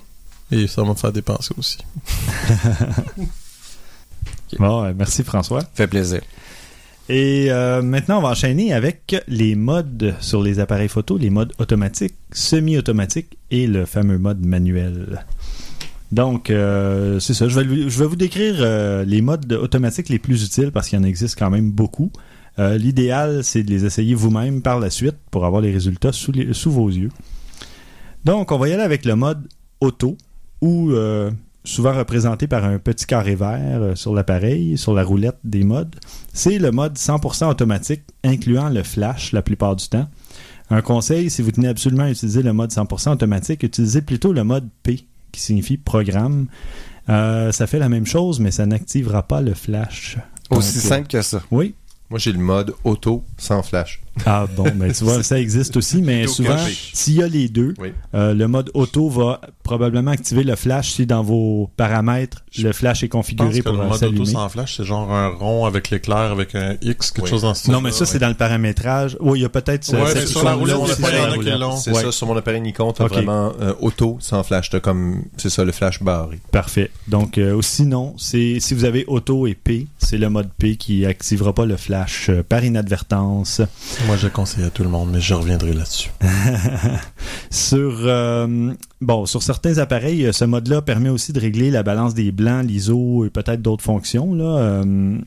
Et ça va me faire dépenser aussi. Bon, euh, merci François. Fait plaisir. Et euh, maintenant, on va enchaîner avec les modes sur les appareils photo, les modes automatiques, semi-automatiques et le fameux mode manuel. Donc, euh, c'est ça. Je vais, vous décrire euh, les modes automatiques les plus utiles parce qu'il y en existe quand même beaucoup. Euh, L'idéal, c'est de les essayer vous-même par la suite pour avoir les résultats sous, sous vos yeux. Donc, on va y aller avec le mode auto ou souvent représenté par un petit carré vert sur l'appareil, sur la roulette des modes. C'est le mode 100% automatique, incluant le flash la plupart du temps. Un conseil, si vous tenez absolument à utiliser le mode 100% automatique, utilisez plutôt le mode P, qui signifie programme. Euh, ça fait la même chose, mais ça n'activera pas le flash. Aussi Donc, simple que ça. Oui. Moi, j'ai le mode auto sans flash. Ah bon, ben tu vois, ça existe aussi, mais Auto souvent, s'il y a les deux, Oui. euh, le mode auto va probablement activer le flash si dans vos paramètres, Je le flash est Je pense configuré que pour le euh, mode auto sans flash, c'est genre un rond avec l'éclair, avec un X, quelque Oui. chose dans ce Non, mais ça, c'est dans le paramétrage. Oui, il y a peut-être ce- Ouais, cette mais sur la roulette, aussi c'est pas sur il y en la a qui roulette. l'ont. C'est Ouais. ça, sur mon appareil Nikon, t'as vraiment euh, auto sans flash. T'as comme, c'est ça, le flash barré. Parfait. Donc, euh, ou sinon, c'est si vous avez auto et P, c'est le mode P qui activera pas le flash euh, par inadvertance. Moi, je conseille à tout le monde, mais je reviendrai là-dessus. Sur euh, bon, sur certains appareils, ce mode-là permet aussi de régler la balance des blancs, l'ISO et peut-être d'autres fonctions. Là. Euh,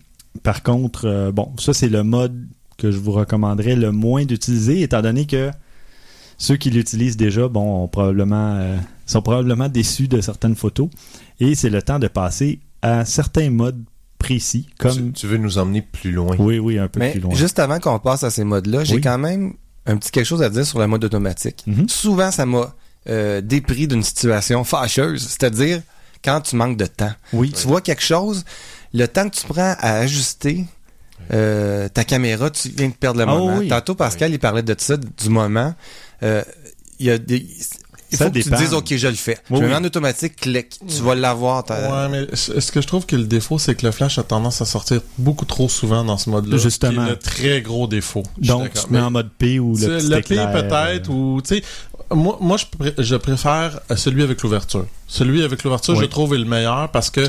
par contre, euh, bon, ça c'est le mode que je vous recommanderais le moins d'utiliser, étant donné que ceux qui l'utilisent déjà, bon, ont probablement sont probablement déçus de certaines photos. Et c'est le temps de passer à certains modes précis, comme tu veux nous emmener plus loin. oui, oui, un peu Mais plus loin. juste avant qu'on passe à ces modes-là, j'ai Oui. quand même un petit quelque chose à dire sur le mode automatique. Mhm. Souvent, ça m'a euh, dépris d'une situation fâcheuse, c'est-à-dire quand tu manques de temps. Oui, Tu vois quelque chose, le temps que tu prends à ajuster euh, ta caméra, tu viens de perdre le Ah moment. oui. Tantôt, Pascal, il parlait de ça, du moment. Euh, Il y a des... Il Ça faut que dépend. tu te dises, OK, je le fais. Oui, oui. mets en automatique, clic. Tu vas l'avoir. Ouais, mais ce que je trouve que le défaut, c'est que le flash a tendance à sortir beaucoup trop souvent dans ce mode-là. Justement. C'est le très gros défaut. Donc tu mets en mode P ou le petit le P peut-être, euh, ou tu sais, moi, moi je, pré- je préfère celui avec l'ouverture. Celui avec l'ouverture, Oui. je trouve est le meilleur parce que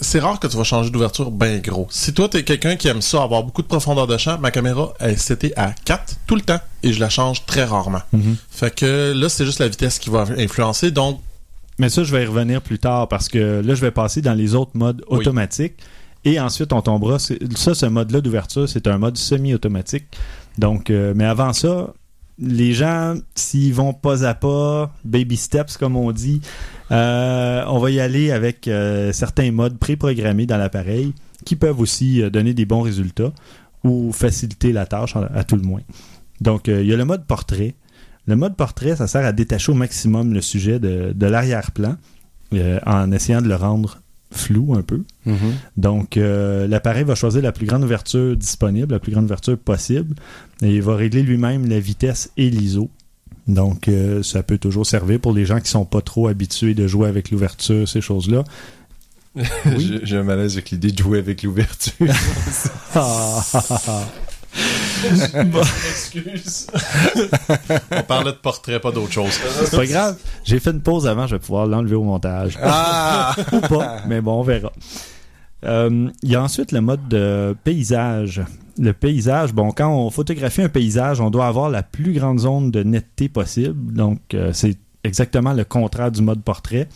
c'est rare que tu vas changer d'ouverture bien gros. Si toi, t'es quelqu'un qui aime ça, avoir beaucoup de profondeur de champ, ma caméra, elle c'était à 4 tout le temps et je la change très rarement. Mhm. Fait que là, c'est juste la vitesse qui va influencer. Donc, Mais ça, je vais y revenir plus tard parce que là, je vais passer dans les autres modes Oui. automatiques. Et ensuite, on tombera. Ça, ce mode-là d'ouverture, c'est un mode semi-automatique. Donc, euh, mais avant ça, les gens, s'ils vont pas à pas, baby steps, comme on dit, euh, on va y aller avec euh, certains modes préprogrammés dans l'appareil qui peuvent aussi euh, donner des bons résultats ou faciliter la tâche à, tout le moins. Donc, il y a le mode portrait. Le mode portrait, ça sert à détacher au maximum le sujet de, l'arrière-plan en essayant de le rendre flou un peu. Mhm. Donc, euh, l'appareil va choisir la plus grande ouverture disponible, la plus grande ouverture possible, et il va régler lui-même la vitesse et l'ISO. Donc, euh, ça peut toujours servir pour les gens qui sont pas trop habitués de jouer avec l'ouverture, ces choses-là. Oui. J'ai- J'ai un malaise avec l'idée de jouer avec l'ouverture. excuse. On parlait de portrait, pas d'autre chose. C'est pas grave. J'ai fait une pause avant, je vais pouvoir l'enlever au montage. Ah! Ou pas, mais bon, on verra. Euh, Il y a ensuite le mode de paysage. Le paysage, bon, quand on photographie un paysage, on doit avoir la plus grande zone de netteté possible. Donc, euh, c'est exactement le contraire du mode portrait.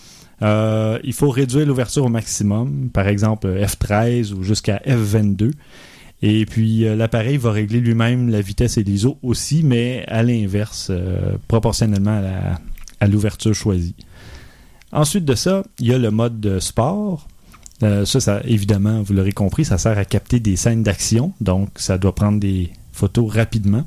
Euh, il faut réduire l'ouverture au maximum, par exemple F13 ou jusqu'à F22. Et puis, euh, l'appareil va régler lui-même la vitesse et l'ISO aussi, mais à l'inverse, euh, proportionnellement à l'ouverture choisie. Ensuite de ça, il y a le mode de sport. Euh, ça, évidemment, vous l'aurez compris, ça sert à capter des scènes d'action, donc ça doit prendre des photos rapidement.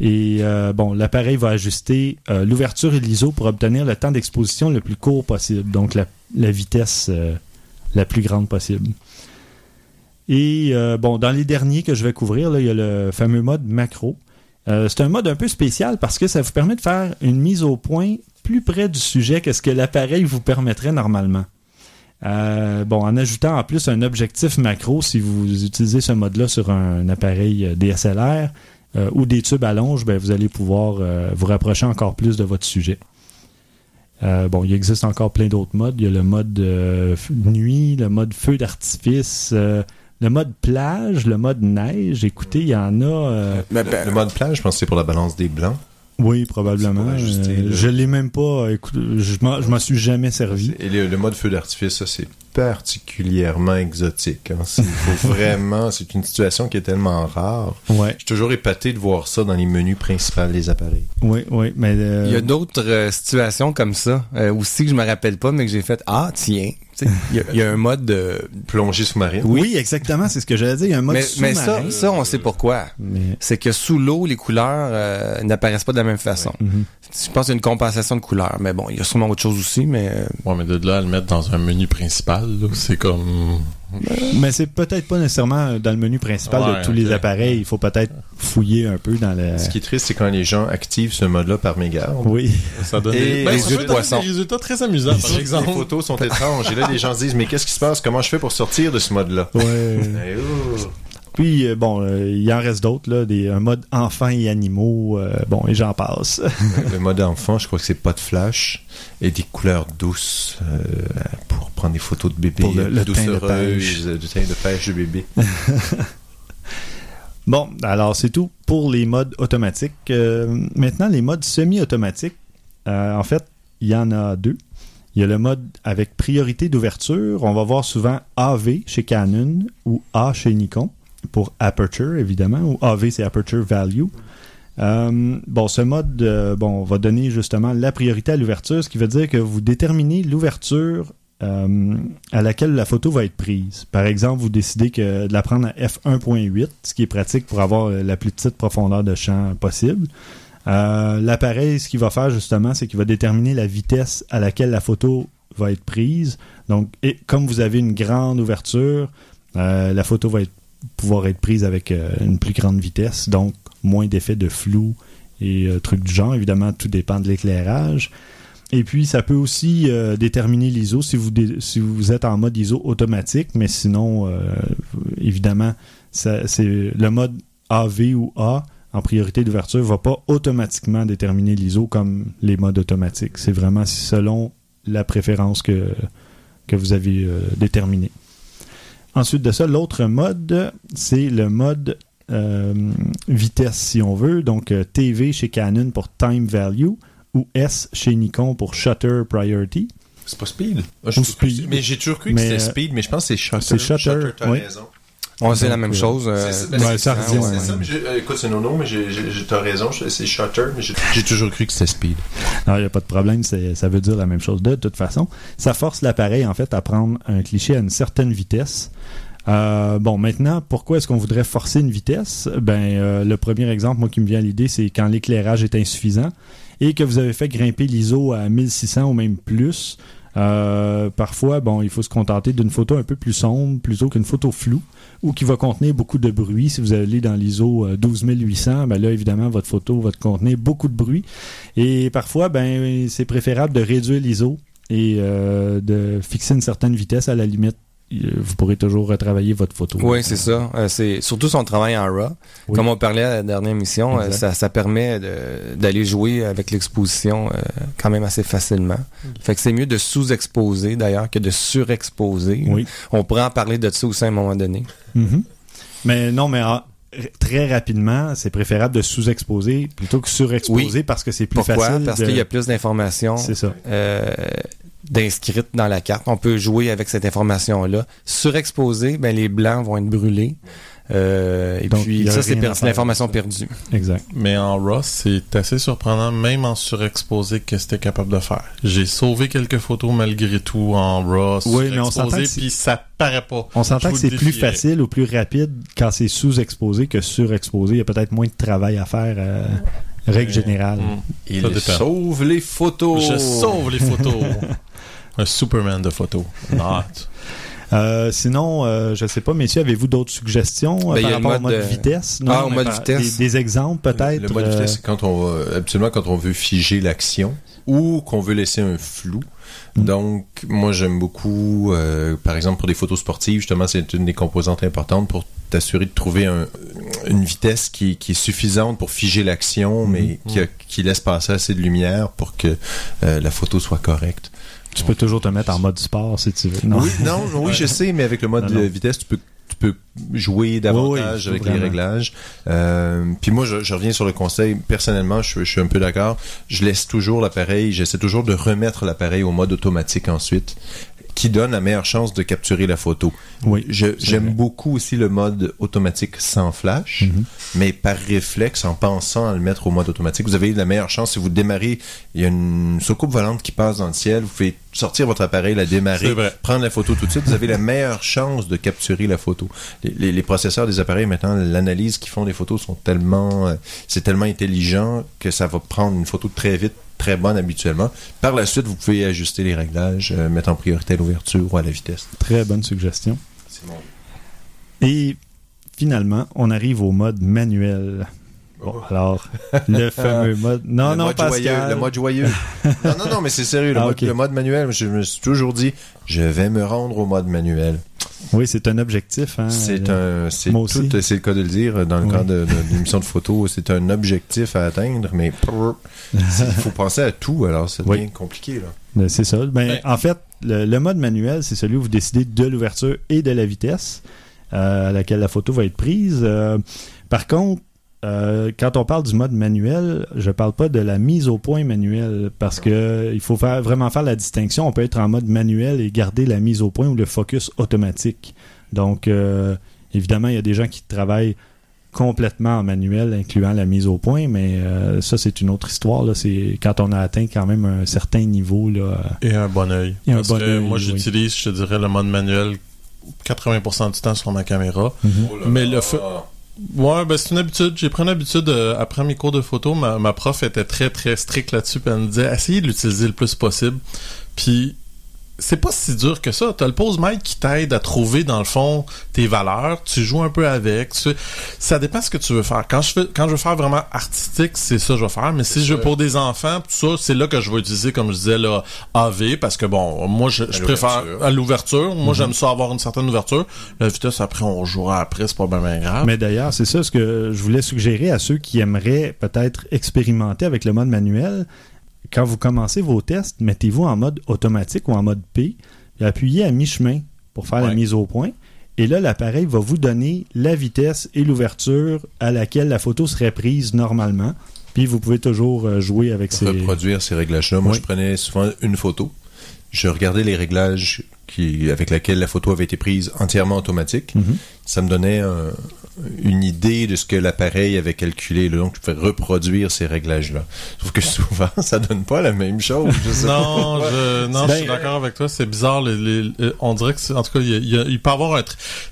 Et bon, l'appareil va ajuster l'ouverture et l'ISO pour obtenir le temps d'exposition le plus court possible, donc la, vitesse la plus grande possible. Et euh, bon, dans les derniers que je vais couvrir, il y a le fameux mode macro. Euh, c'est un mode un peu spécial parce que ça vous permet de faire une mise au point plus près du sujet que ce que l'appareil vous permettrait normalement. Euh, bon, en ajoutant en plus un objectif macro, si vous utilisez ce mode-là sur un appareil DSLR ou des tubes à longe, ben, vous allez pouvoir vous rapprocher encore plus de votre sujet. Bon, il existe encore plein d'autres modes. Il y a le mode nuit, le mode feu d'artifice, le mode plage, le mode neige. Écoutez, il y en a. euh, Ben, ben, Le mode plage, je pense que c'est pour la balance des blancs. oui, probablement. Ajuster, Euh, je l'ai même pas. Écoute, je m'en suis jamais servi. Et le, le mode feu d'artifice, ça, c'est particulièrement exotique. hein. C'est- faut vraiment, c'est une situation qui est tellement rare. Ouais, Je suis toujours épaté de voir ça dans les menus principaux des appareils. oui, oui. Mais euh, Il y a d'autres euh, situations comme ça euh, aussi que je me rappelle pas, mais que j'ai fait Ah, tiens. Il y, a- il y a un mode de. Plongée sous-marine. oui. exactement. C'est ce que j'allais dire. Il y a un mode Mais, mais ça, sous-marin. ça, on sait pourquoi. Mais- C'est que sous l'eau, les couleurs euh, n'apparaissent pas de la même façon. Mhm. Je pense qu'il y a une compensation de couleurs. Mais bon, il y a sûrement autre chose aussi, mais. euh, Ouais, mais de là à le mettre dans un menu principal, là, c'est comme. Mais c'est peut-être pas nécessairement dans le menu principal Ouais, de tous les appareils. Il faut peut-être fouiller un peu dans le. Ce qui est triste, c'est quand les gens activent ce mode-là par mégarde. Oui. Ça donne Et des, ben, les ça yeux peut de donner poisson. des résultats très amusants, par Les exemple. photos sont étranges. Et là, les gens se disent, mais qu'est-ce qui se passe? Comment je fais pour sortir de ce mode-là? Ouais. Puis euh, bon, euh, il en reste d'autres là, des un mode enfants et animaux. euh, bon, et j'en passe. Le mode enfant, je crois que c'est pas de flash et des couleurs douces pour prendre des photos de bébés Pour le- le teint de de teint de pêche de bébé. Bon, alors c'est tout pour les modes automatiques. Maintenant, les modes semi-automatiques, en fait, il y en a deux. Il y a le mode avec priorité d'ouverture. On va voir souvent AV chez Canon ou A chez Nikon pour aperture, évidemment, ou AV, c'est aperture value. Euh, bon, ce mode euh, bon, va donner justement la priorité à l'ouverture, ce qui veut dire que vous déterminez l'ouverture euh, à laquelle la photo va être prise. Par exemple, vous décidez que de la prendre à f1.8, ce qui est pratique pour avoir la plus petite profondeur de champ possible. L'appareil, ce qu'il va faire justement, c'est qu'il va déterminer la vitesse à laquelle la photo va être prise. Donc, et comme vous avez une grande ouverture, la photo va être- pouvoir être prise avec euh, une plus grande vitesse, donc moins d'effet de flou et euh, trucs du genre. Évidemment, tout dépend de l'éclairage. Et puis, ça peut aussi euh, déterminer l'ISO si vous, si vous êtes en mode ISO automatique, mais sinon, évidemment, c'est le mode AV ou A en priorité d'ouverture va pas automatiquement déterminer l'ISO comme les modes automatiques. C'est vraiment selon la préférence que, que vous avez déterminée. Ensuite de ça, l'autre mode, c'est le mode euh, vitesse, si on veut. Donc, euh, TV chez Canon pour Time Value ou S chez Nikon pour Shutter Priority. C'est pas speed. Ah, Ou. Mais j'ai toujours cru que c'était speed, mais je pense que c'est shutter. c'est shutter, t'as oui. raison. On sait la même chose. euh, ça revient, euh, écoute, c'est non, non, mais t'as raison, c'est shutter, mais j'ai toujours cru que c'était speed. Non, il n'y a pas de problème, ça veut dire la même chose de toute façon. Ça force l'appareil, en fait, à prendre un cliché à une certaine vitesse. Euh, bon, maintenant, pourquoi est-ce qu'on voudrait forcer une vitesse? Ben, euh, le premier exemple, moi, qui me vient à l'idée, c'est quand l'éclairage est insuffisant et que vous avez fait grimper l'ISO à 1600 ou même plus. Euh, parfois, bon, il faut se contenter d'une photo un peu plus sombre plutôt qu'une photo floue ou qui va contenir beaucoup de bruit. Si vous allez dans l'ISO euh, 12800, ben là, évidemment, votre photo va contenir beaucoup de bruit. Et parfois, ben, c'est préférable de réduire l'ISO et euh, de fixer une certaine vitesse à la limite. Euh, Vous pourrez toujours retravailler votre photo. Oui, c'est ça. Euh, c'est surtout son travail en RAW. Oui. Comme on parlait à la dernière émission, euh, ça, ça permet d'aller jouer avec l'exposition euh, quand même assez facilement. Fait que c'est mieux de sous-exposer d'ailleurs que de surexposer. Oui. On pourrait en parler de ça aussi à un moment donné. Mhm. Mais non, mais ah, très rapidement, c'est préférable de sous-exposer plutôt que surexposer parce que c'est plus Pourquoi? facile. Parce de- qu'il y a plus d'informations C'est ça. Euh, d'inscrites dans la carte. On peut jouer avec cette information-là. Surexposé, ben les blancs vont être brûlés. Euh, et Donc, puis ça, c'est l'information perdue. Exact. Mais en RAW, c'est assez surprenant, même en surexposé, que c'était capable de faire? J'ai sauvé quelques photos malgré tout en RAW, Oui, mais on s'entend surexposé, que c'est- puis ça paraît pas. On s'entend Je que c'est plus facile ou plus rapide quand c'est sous-exposé que surexposé. Il y a peut-être moins de travail à faire, euh, règle générale. Mm. Il sauve les photos. Je sauve les photos. Un Superman de photos. Not. Euh, sinon, euh, je sais pas, messieurs, avez-vous d'autres suggestions euh, Ben, il y par rapport au mode mode de- vitesse? Ah, au mode par- vitesse. Des, des exemples peut-être? Le mode euh, vitesse, c'est quand on va, absolument quand on veut figer l'action ou qu'on veut laisser un flou. Mm. Donc, moi, j'aime beaucoup, euh, par exemple, pour des photos sportives, justement, c'est une des composantes importantes pour t'assurer de trouver un- une vitesse qui, qui est suffisante pour figer l'action, mais qui, a- qui laisse passer assez de lumière pour que euh, la photo soit correcte. Tu peux toujours te mettre en mode sport si tu veux. Non. Oui, non, oui, je sais, mais avec le mode Non, non. de vitesse, tu peux tu peux jouer davantage oui, avec vraiment. les réglages. Euh, puis moi, je, je reviens sur le conseil. Personnellement, je, je suis un peu d'accord. Je laisse toujours l'appareil, j'essaie toujours de remettre l'appareil au mode automatique ensuite, qui donne la meilleure chance de capturer la photo. Oui, J'aime beaucoup aussi le mode automatique sans flash, Mhm. mais par réflexe, en pensant à le mettre au mode automatique, vous avez la meilleure chance. Si vous démarrez, il y a une soucoupe volante qui passe dans le ciel, vous pouvez sortir votre appareil, la démarrer, prendre la photo tout de suite, vous avez la meilleure chance de capturer la photo. Les, les- les processeurs des appareils, maintenant, l'analyse qu'ils font des photos sont tellement, euh, c'est tellement intelligent que ça va prendre une photo très vite, très bonne habituellement. Par la suite, vous pouvez ajuster les réglages, euh, mettre en priorité à l'ouverture ou à la vitesse. Très bonne suggestion. C'est Et finalement, on arrive au mode manuel. Bon, alors, le fameux mode. Non, le non, mode Pascal. joyeux, le mode joyeux. non, non, non, mais c'est sérieux. Le, Ah, mode, le mode manuel, je me suis toujours dit, je vais me rendre au mode manuel. Oui, c'est un objectif. Hein, C'est un, c'est c'est le cas de le dire dans le Oui. cadre de, de l'émission de photo, c'est un objectif à atteindre, mais c'est- il faut penser à tout, alors ça devient Oui. compliqué là. Ben, C'est ça. Ben, Ouais. En fait, le, le mode manuel, c'est celui où vous décidez de l'ouverture et de la vitesse euh, à laquelle la photo va être prise. Euh, par contre, euh, quand on parle du mode manuel, je parle pas de la mise au point manuelle parce que il faut faire, vraiment faire la distinction. On peut être en mode manuel et garder la mise au point ou le focus automatique. Donc, euh, évidemment, il y a des gens qui travaillent complètement en manuel, incluant la mise au point, mais euh, ça, c'est une autre histoire. C'est quand on a atteint quand même un certain niveau. Là, Et un bon. Et un Parce bon que moi, oui. j'utilise, je te dirais, le mode manuel 80% du temps sur ma caméra. Mhm. Mais le feu- Ouais, ben c'est une habitude. J'ai pris une habitude euh, après mes cours de photo. Ma, ma prof était très très stricte là-dessus. Elle me disait essayez de l'utiliser le plus possible. Puis c'est pas si dur que ça. T'as le pose mic qui t'aide à trouver dans le fond tes valeurs. Tu joues un peu avec. Tu Ça dépend ce que tu veux faire. Quand je fais, quand je veux faire vraiment artistique, c'est ça que je vais faire. Mais si je veux pour des enfants, tout ça, c'est là que je vais utiliser, comme je disais là, AV, parce que bon, moi je, je préfère l'ouverture. à l'ouverture. Moi j'aime ça avoir une certaine ouverture. La vitesse après on jouera après, c'est pas bien, bien grave. Mais d'ailleurs, c'est ça ce que je voulais suggérer à ceux qui aimeraient peut-être expérimenter avec le mode manuel. Quand vous commencez vos tests, mettez-vous en mode automatique ou en mode P, et appuyez à mi-chemin pour faire la mise au point. Et là, l'appareil va vous donner la vitesse et l'ouverture à laquelle la photo serait prise normalement. Puis vous pouvez toujours euh, jouer avec ces... reproduire ces réglages-là. Moi, Oui. je prenais souvent une photo. Je regardais les réglages qui, avec lesquels la photo avait été prise entièrement automatique. Mhm. Ça me donnait un- une idée de ce que l'appareil avait calculé. là. Donc, je pouvais reproduire ces réglages-là. Sauf que souvent, ça donne pas la même chose. Je sais Non, pas. je, non, Ben, je suis d'accord avec toi. C'est bizarre. les- les- on dirait que, c'est- en tout cas, il, y a- il peut avoir un.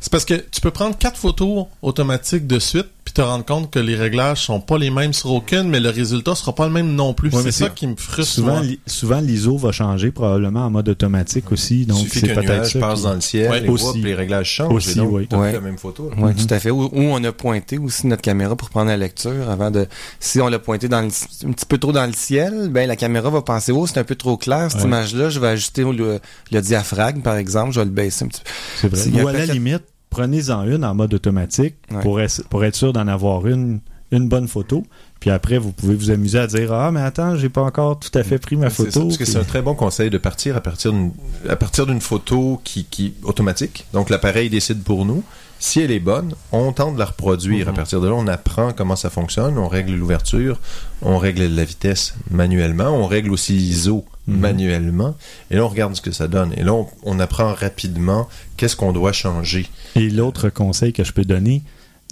C'est parce que tu peux prendre quatre photos automatiques de suite, puis te rendre compte que les réglages sont pas les mêmes sur aucune, mais le résultat sera pas le même non plus. Ouais, c'est ça qui me frustre. Souvent, li- souvent l'ISO va changer probablement en mode automatique aussi. Il Donc, suffit c'est qu'un peut-être nuage ça. passe dans le ciel Ouais, et aussi. les réglages changent. Aussi, et donc, oui. Ouais. la même photo. Oui, Mhm. tout à fait. Ou, ou on a pointé aussi notre caméra pour prendre la lecture avant de. Si on l'a pointé dans le, un petit peu trop dans le ciel, ben la caméra va penser oh c'est un peu trop clair cette Ouais. image-là. Je vais ajuster le, le diaphragme par exemple. Je vais le baisser un petit peu. C'est vrai. S'il y a Ou à la limite, prenez-en une en mode automatique Ouais. pour, être, pour être sûr d'en avoir une, une bonne photo. Puis après, vous pouvez vous amuser à dire Ah, mais attends, j'ai pas encore tout à fait pris ma ça, photo. parce que c'est un très bon conseil de partir à partir d'une à partir d'une photo qui qui automatique. Donc l'appareil décide pour nous. Si elle est bonne, on tente de la reproduire. À partir de là, on apprend comment ça fonctionne, on règle l'ouverture, on règle la vitesse manuellement, on règle aussi l'ISO Mhm. manuellement. Et là, on regarde ce que ça donne. Et là, on, on apprend rapidement qu'est-ce qu'on doit changer. Et l'autre conseil que je peux donner,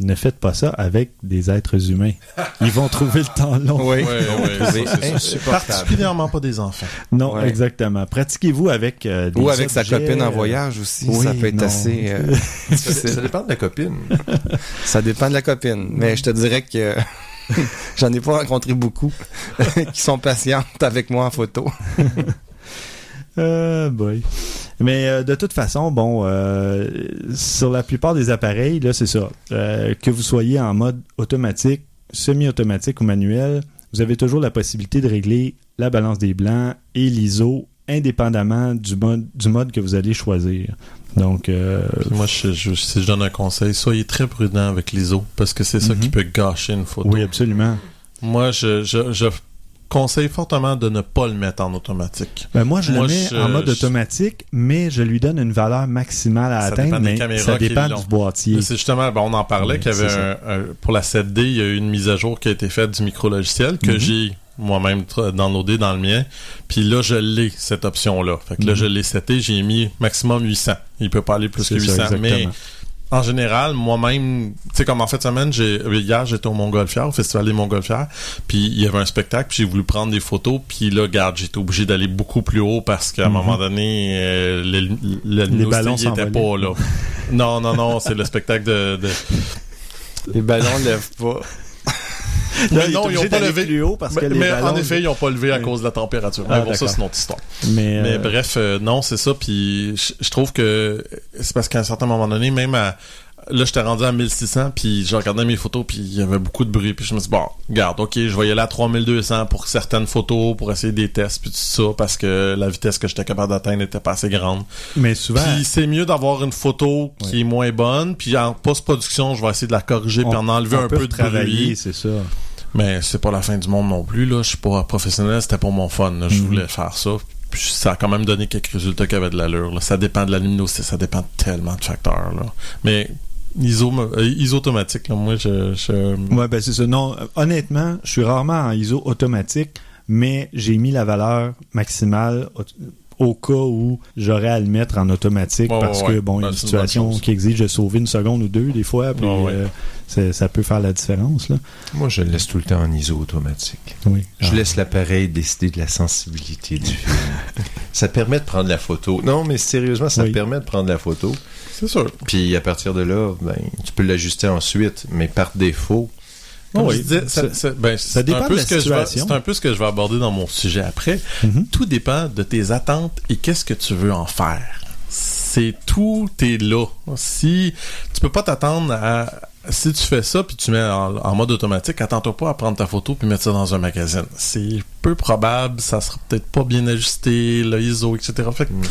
ne faites pas ça avec des êtres humains. Ils vont trouver le temps long. Oui. Ça. insupportable. Particulièrement pas des enfants. Non, Ouais. exactement. Pratiquez-vous avec euh, des Ou avec sa copine en euh, voyage aussi. oui, ça peut être non. assez euh, ça dépend de la copine. Ça dépend de la copine. Mais je te dirais que j'en ai pas rencontré beaucoup qui sont patientes avec moi en photo. Euh, boy. Mais euh, de toute façon, bon, euh, sur la plupart des appareils, là, c'est ça. Que vous soyez en mode automatique, semi-automatique ou manuel, vous avez toujours la possibilité de régler la balance des blancs et l'ISO indépendamment du mode que vous allez choisir. Donc, euh, moi, je, je- si je donne un conseil, soyez très prudent avec l'ISO, parce que c'est ça Mhm. qui peut gâcher une photo. oui, absolument. Moi, je, je, je conseille fortement de ne pas le mettre en automatique. Ben, moi, je Moi, le mets je- en mode automatique, mais je lui donne une valeur maximale à Ça atteindre, dépend des mais ça dépend du boîtier. C'est justement, ben, on en parlait Oui, qu'il y avait c'est un, un- pour la 7D, il y a eu une mise à jour qui a été faite du micro-logiciel que Mhm. j'ai moi-même downloadé dans le mien. Puis là, je l'ai, cette option-là. Fait que là, Mhm. je l'ai seté, j'ai mis maximum 800. Il peut pas aller plus que C'est ça, 800. mais en général, moi-même, tu sais, comme en fait semaine, j'ai, hier, j'étais au Montgolfière, au Festival des Montgolfières, puis il y avait un spectacle, puis j'ai voulu prendre des photos, puis là, garde, j'étais obligé d'aller beaucoup plus haut parce qu'à un Mhm. moment donné, euh, le, le, Les le ballons pas là. non, non, non, c'est le spectacle de... de... Les ballons ne lèvent pas. Mais non, ils obligé ont pas levé. plus haut parce que mais les mais ballons- en effet, ils n'ont pas levé à cause de la température. Ah, mais bon, ça, c'est une autre histoire. Mais, Mais euh, bref, euh, non, c'est ça. Puis je trouve que c'est parce qu'à un certain moment donné, même à là, j'étais rendu à 1600, puis je regardais mes photos, puis il y avait beaucoup de bruit, puis je me suis dit, bon, regarde, ok, je vais y aller à 3200 pour certaines photos, pour essayer des tests, puis tout ça, parce que la vitesse que j'étais capable d'atteindre n'était pas assez grande. mais souvent, Puis c'est mieux d'avoir une photo qui est moins bonne, puis en post-production, je vais essayer de la corriger, puis en enlever un peu de travailler, c'est ça. Mais c'est pas la fin du monde non plus, là. Je suis pas professionnel, c'était pour mon fun. là. Je Mhm. voulais faire ça. Puis ça a quand même donné quelques résultats qui avaient de l'allure. là. Ça dépend de la luminosité, ça dépend tellement de facteurs. Là. Mais ISO, euh, ISO automatique, là, moi, je... je... Ouais, ben c'est ça. Non, honnêtement, je suis rarement en ISO automatique, mais j'ai mis la valeur maximale au, cas où j'aurais à le mettre en automatique parce ouais, que bon, il y a Ben, une situation qui exige de sauver une seconde ou deux des fois, puis ouais. euh, ça peut faire la différence là. Moi, je le laisse tout le temps en ISO automatique. Oui. Je Ah. laisse l'appareil décider de la sensibilité du film. ça permet de prendre la photo. Non, mais sérieusement, ça Oui. permet de prendre la photo. C'est sûr. Puis à partir de là, ben, tu peux l'ajuster ensuite, mais par défaut. Comme Oui, je disais, ça, ben, c'est dépend un peu de la ce que je vais- situation. C'est un peu ce que je vais aborder dans mon sujet après. Mhm. Tout dépend de tes attentes et qu'est-ce que tu veux en faire. C'est tout est là. Si tu peux pas t'attendre à si tu fais ça puis tu mets en, en mode automatique, attends-toi pas à prendre ta photo puis mettre ça dans un magazine. C'est peu probable, ça sera peut-être pas bien ajusté, le ISO, etc. Fait que, Mm.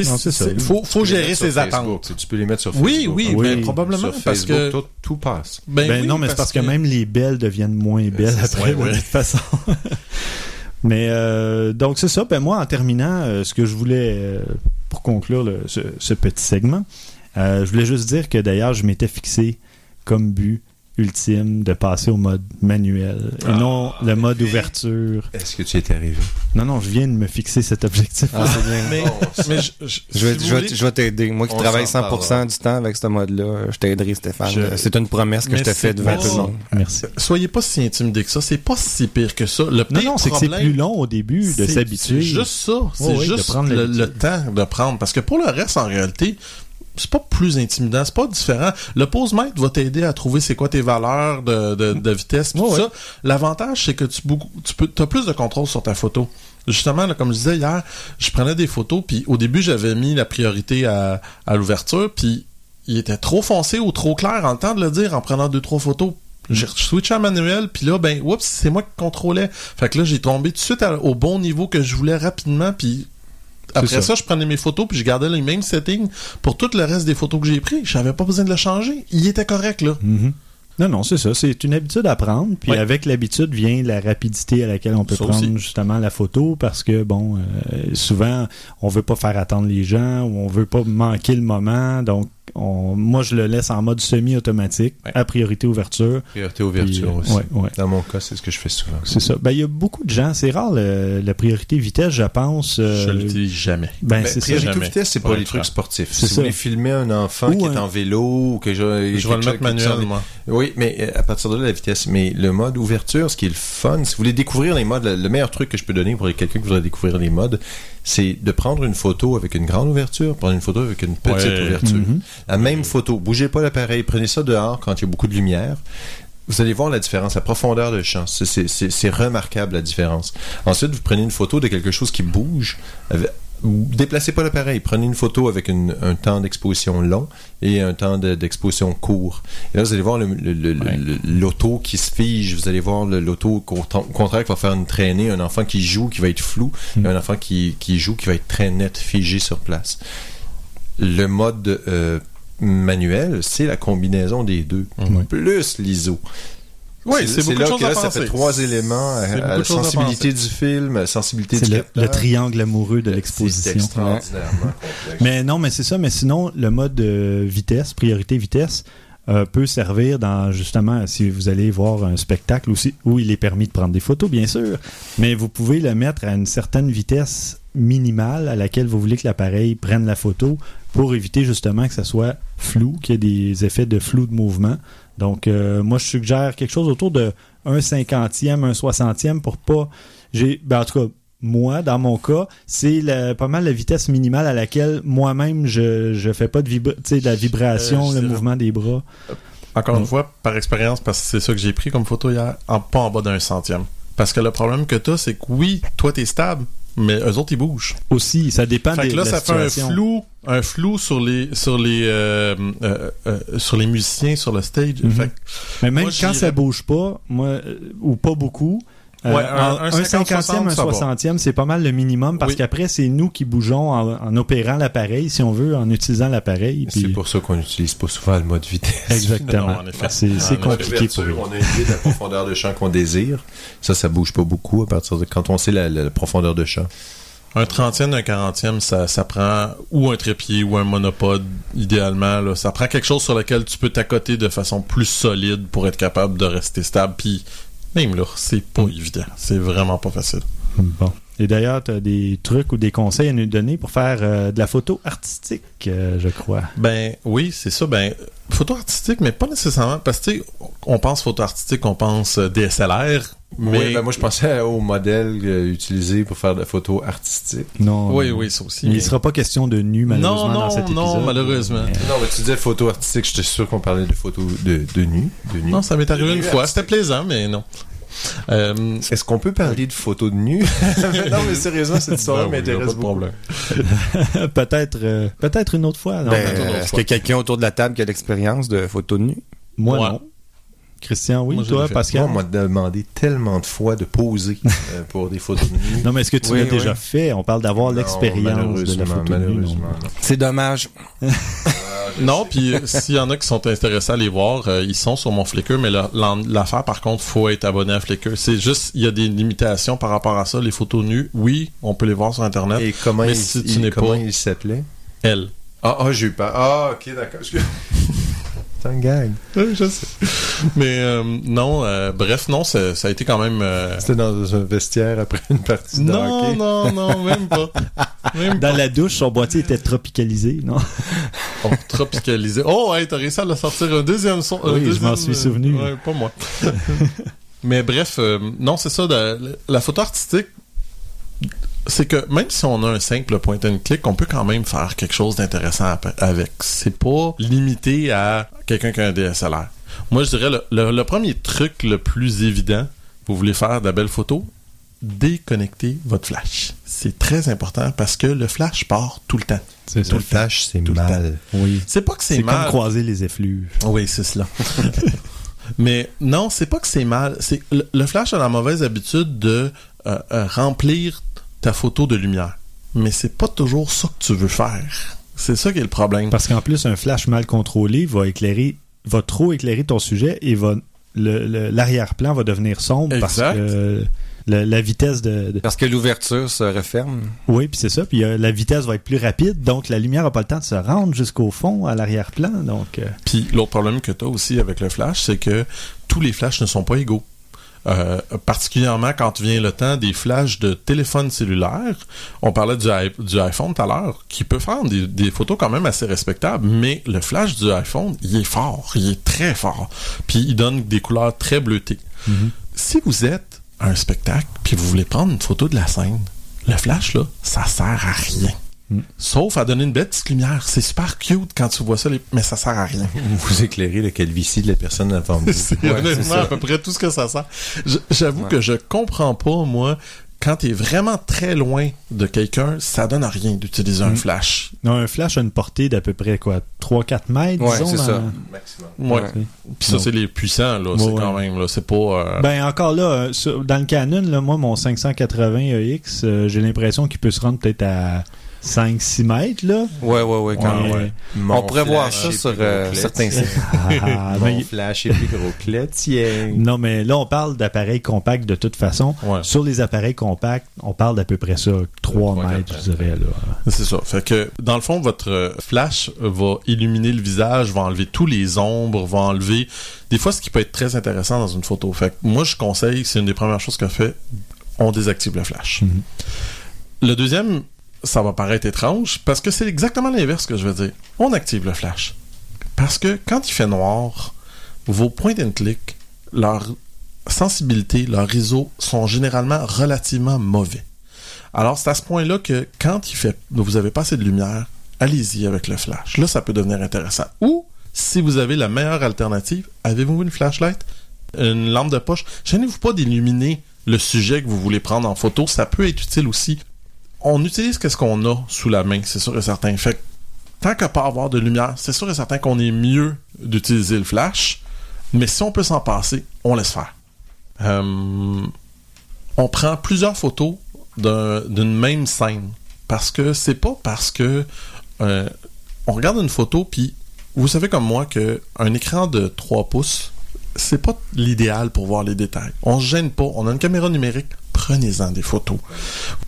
Tu sais, faut, gérer ses Facebook. attentes. Tu peux les mettre sur Facebook. Oui, oui, Oui. ben, probablement Sur parce Facebook, que tout, tout passe. ben, Ben oui, non, mais c'est parce que, même les belles deviennent moins belles C'est ça, après, ouais, de toute façon. mais euh, donc c'est ça. Ben moi, en terminant, euh, ce que je voulais euh, pour conclure le- ce, ce petit segment, euh, je voulais juste dire que d'ailleurs, je m'étais fixé comme but ultime de passer au mode manuel et Ah, non le mode ouverture. Est-ce que tu y es arrivé? Non, non, je viens de me fixer cet objectif. Ah, c'est bien. Mais, Oh, mais je, je, Je vais, si je vais- je vais t'aider. Moi qui travaille s'en 100% parlera. du temps avec ce mode-là, je t'aiderai, Stéphane. Je- C'est une promesse que Mais je te fais devant pas- tout le monde. Merci. soyez pas si intimidé que ça. C'est pas si pire que ça. Le Non, non, c'est que c'est plus long au début de s'habituer. C'est juste ça. C'est oui, de juste prendre le, le temps de prendre. Parce que pour le reste, en réalité, c'est pas plus intimidant, c'est pas différent. Le pose-mètre va t'aider à trouver c'est quoi tes valeurs de, de, de vitesse, tout ouais. ça. L'avantage, c'est que tu, tu peux, as plus de contrôle sur ta photo. Justement, là, comme je disais hier, je prenais des photos, puis au début, j'avais mis la priorité à, à l'ouverture, puis il était trop foncé ou trop clair en le temps de le dire en prenant deux, trois photos. J'ai switché à manuel, puis là, ben, oups, c'est moi qui contrôlais. Fait que là, j'ai tombé tout de suite à- au bon niveau que je voulais rapidement, puis après ça. ça. je prenais mes photos, puis je gardais les mêmes settings pour tout le reste des photos que j'ai pris. J'avais pas besoin de le changer. Il était correct, là. Mhm. Non, non, c'est ça. C'est une habitude à prendre. Puis avec l'habitude vient la rapidité à laquelle on peut Ça prendre aussi. justement la photo parce que, bon, euh, souvent, on veut pas faire attendre les gens ou on veut pas manquer le moment. Donc, on- moi, je le laisse en mode semi-automatique, Ouais. à priorité ouverture. Priorité ouverture Puis, euh, aussi. ouais, ouais. Dans mon cas, c'est ce que je fais souvent. C'est ça. Ben, il y a beaucoup de gens, c'est rare le- la priorité vitesse, je pense. euh, Je l'utilise jamais. ben, Ben, c'est priorité jamais. vitesse, c'est pour Ouais, les trucs sportifs. Si ça. vous voulez filmer un enfant Ou qui un- est en vélo ou que je, Je vais le mettre manuel, moi. Oui, mais euh, à partir de là, la vitesse. Mais le mode ouverture, ce qui est le fun, si vous voulez découvrir les modes, le, le meilleur truc que je peux donner pour quelqu'un qui voudrait découvrir les modes, c'est de prendre une photo avec une grande ouverture, prendre une photo avec une petite Ouais. ouverture. Mhm. La même photo. Bougez pas l'appareil, prenez ça dehors quand il y a beaucoup de lumière. Vous allez voir la différence, la profondeur de champ. C'est remarquable la différence. Ensuite, vous prenez une photo de quelque chose qui bouge. avec- Déplacez pas l'appareil. Prenez une photo avec une- un temps d'exposition long et un temps de- d'exposition court. Et là, vous allez voir le- le- le- Ouais. le- l'auto qui se fige. Vous allez voir l'auto au con- au contraire qui va faire une traînée. Un enfant qui joue qui va être flou. Mm. Et un enfant qui, qui joue qui va être très net, figé sur place. Le mode euh, manuel, c'est la combinaison des deux. Plus l'ISO. Oui, c'est beaucoup de là choses que à là, ça penser. fait trois éléments. À- à la à sensibilité du film, la sensibilité du le, le triangle amoureux de l'exposition. Mais non, mais c'est ça. Mais sinon, le mode euh, vitesse, priorité vitesse, euh, peut servir dans justement si vous allez voir un spectacle aussi où il est permis de prendre des photos, bien sûr. Mais vous pouvez le mettre à une certaine vitesse minimale à laquelle vous voulez que l'appareil prenne la photo pour éviter justement que ça soit flou, qu'il y ait des effets de flou de mouvement. Donc, euh, moi, je suggère quelque chose autour de un cinquantième, un soixantième pour pas. J'ai, ben, en tout cas, moi, dans mon cas, c'est pas mal la vitesse minimale à laquelle moi-même je je fais pas de, vibra- tu sais, de la vibration, Euh, le mouvement des bras. Encore Mm. une fois, par expérience, parce que c'est ça que j'ai pris comme photo hier, en, pas en bas d'un centième. Parce que le problème que t'as, c'est que oui, toi t'es stable, mais eux autres ils bougent. Aussi, ça dépend Fait des que là, de la ça fait un situation. flou, un flou sur les, sur les, euh, euh, euh, sur les musiciens sur le stage. Mhm. Fait que Mais même Moi, quand ça bouge pas, moi, euh, ou pas beaucoup, euh, Ouais, un- en- un un 50, cinquantième, un ça va. soixantième, c'est pas mal le minimum parce Oui. qu'après, c'est nous qui bougeons en, en opérant l'appareil, si on veut, en utilisant l'appareil. C'est pour ça qu'on n'utilise pas souvent le mode vitesse. Exactement. C'est compliqué pour eux. On a une idée de la profondeur de champ qu'on désire. Ça, ça bouge pas beaucoup à partir de quand on sait la, la- la profondeur de champ. un trentième, un quarantième, ça, ça prend ou un trépied ou un monopode, idéalement. Là. Ça prend quelque chose sur lequel tu peux t'accoter de façon plus solide pour être capable de rester stable. Puis même là, c'est pas évident. C'est vraiment pas facile. Bon. Et d'ailleurs, tu as des trucs ou des conseils à nous donner pour faire euh, de la photo artistique, euh, je crois. Ben oui, c'est ça. Ben photo artistique, mais pas nécessairement parce que tu sais, on pense photo artistique, on pense euh, DSLR, mais Oui, ben moi, je pensais au modèle euh, utilisé pour faire de la photo artistique. Non. oui, oui, ça aussi. Il mais- ne sera pas question de nu, malheureusement, Non, dans non, cet épisode. non, malheureusement. Mais- Non, mais tu disais photo artistique, j'étais sûr qu'on parlait de photo de, de nu. De nu. Non, ça m'est arrivé une fois. C'était plaisant, mais non. Euh, Est-ce qu'on peut parler de photos de nu? non, mais sérieusement, cette histoire ben m'intéresse pas de beaucoup. problème. peut-être euh, peut-être une autre fois. Ben, Est-ce qu'il y a quelqu'un autour de la table qui a l'expérience de photo de nu? moi, Ouais. non. Christian, oui. Moi, toi. Pascal? Moi, on m'a demandé tellement de fois de poser euh, pour des photos de nu. Non, mais est-ce que tu Oui, l'as oui. déjà fait? On parle d'avoir Non, l'expérience de la photo de nu. non? malheureusement, non. C'est dommage. Non, puis euh, s'il y en a qui sont intéressés à les voir, euh, ils sont sur mon Flickr, mais l'affaire, par contre, faut être abonné à Flickr. C'est juste, il y a des limitations par rapport à ça. Les photos nues, oui, on peut les voir sur Internet. Et comment, Mais il, si tu il- comment pas- il s'appelait? Elle. Ah, ah, j'ai eu peur. Ah, ok, d'accord. C'est un gag. je sais. Mais euh, non, euh, bref, non, ça, ça a été quand même... euh, C'était dans un vestiaire après une partie de Non, hockey. non, non, même pas. Même Dans pas. la douche, son boîtier était tropicalisé, non? Oh, tropicalisé. Oh, hey, t'as réussi à le sortir un deuxième son. Oui, je m'en suis euh, souvenu. Ouais, pas moi. Mais bref, euh, non, c'est ça. de- la photo artistique, c'est que même si on a un simple point and click, on peut quand même faire quelque chose d'intéressant avec. C'est pas limité à quelqu'un qui a un DSLR. Moi, je dirais le, le- le premier truc le plus évident, vous voulez faire de la belle photo, déconnectez votre flash. C'est très important parce que le flash part tout le temps. C'est Tout le flash, c'est mal. Oui. C'est pas que c'est C'est comme mal. croiser les effluves. Oui, c'est cela. Mais non, c'est pas que c'est mal. C'est le, le flash a la mauvaise habitude de euh, euh, remplir ta photo de lumière. Mais c'est pas toujours ça que tu veux faire. C'est ça qui est le problème. Parce qu'en plus, un flash mal contrôlé va éclairer, va trop éclairer ton sujet et va le- le- l'arrière-plan va devenir sombre parce Exact. que le- la vitesse de, de- Parce que l'ouverture se referme. Oui, puis c'est ça. Puis euh, la vitesse va être plus rapide, donc la lumière n'a pas le temps de se rendre jusqu'au fond, à l'arrière-plan. Donc, euh, Puis l'autre problème que tu as aussi avec le flash, c'est que tous les flashs ne sont pas égaux. Euh, particulièrement quand vient le temps des flashs de téléphone cellulaire. On parlait du, iPhone tout à l'heure, qui peut faire des, des photos quand même assez respectables, mais le flash du iPhone, il est fort, il est très fort. Puis il donne des couleurs très bleutées. Si vous êtes à un spectacle, puis vous voulez prendre une photo de la scène, le flash, là, ça sert à rien. Sauf à donner une belle petite lumière. C'est super cute quand tu vois ça, les- mais ça sert à rien. Vous éclairez la calvitie de la personne devant vous. C'est Ouais, honnêtement à peu près tout ce que ça sert. J'avoue Ouais. que je comprends pas, moi, quand t'es vraiment très loin de quelqu'un, ça donne à rien d'utiliser un Mm. flash. non, un flash a une portée d'à peu près quoi 3-4 mètres, Ouais, disons. c'est dans- ça. Ouais. Ouais. Puis ça, c'est les puissants, là. Ouais, c'est ouais. quand même, là. C'est pas. euh, Ben encore là, euh, sur- dans le Canon, là, moi, mon 580 EX, euh, j'ai l'impression qu'il peut se rendre peut-être à 5-6 mètres, là. Ouais, ouais, ouais, quand Ouais. même. Mon On pourrait voir ça sur, euh, certains sites. Ah, Mon mais- flash est plus gros non, mais là, on parle d'appareils compacts de toute façon. ouais. Sur les appareils compacts, on parle d'à peu près ça, 3 trois, mètres, je dirais. Là. C'est ça. Fait que, dans le fond, votre euh, flash va illuminer le visage, va enlever tous les ombres, va enlever des fois ce qui peut être très intéressant dans une photo. Fait que moi, je conseille, c'est une des premières choses que je fais, on désactive le flash. Mhm. Le deuxième, ça va paraître étrange, parce que c'est exactement l'inverse que je veux dire. On active le flash. Parce que quand il fait noir, vos points and click, leur sensibilité, leur ISO sont généralement relativement mauvais. Alors, c'est à ce point-là que quand il fait, vous avez pas assez de lumière, allez-y avec le flash. Là, ça peut devenir intéressant. Ou, si vous avez la meilleure alternative, avez-vous une flashlight? Une lampe de poche? Gênez-vous pas d'illuminer le sujet que vous voulez prendre en photo. Ça peut être utile aussi. On utilise qu'est-ce qu'on a sous la main, c'est sûr et certain. Fait que, tant qu'à pas avoir de lumière, c'est sûr et certain qu'on est mieux d'utiliser le flash. Mais si on peut s'en passer, on laisse faire. Euh, on prend plusieurs photos d'un- d'une même scène. Parce que c'est pas parce que euh, on regarde une photo, puis vous savez comme moi que un écran de 3 pouces, c'est pas l'idéal pour voir les détails. On se gêne pas. On a une caméra numérique, prenez-en des photos.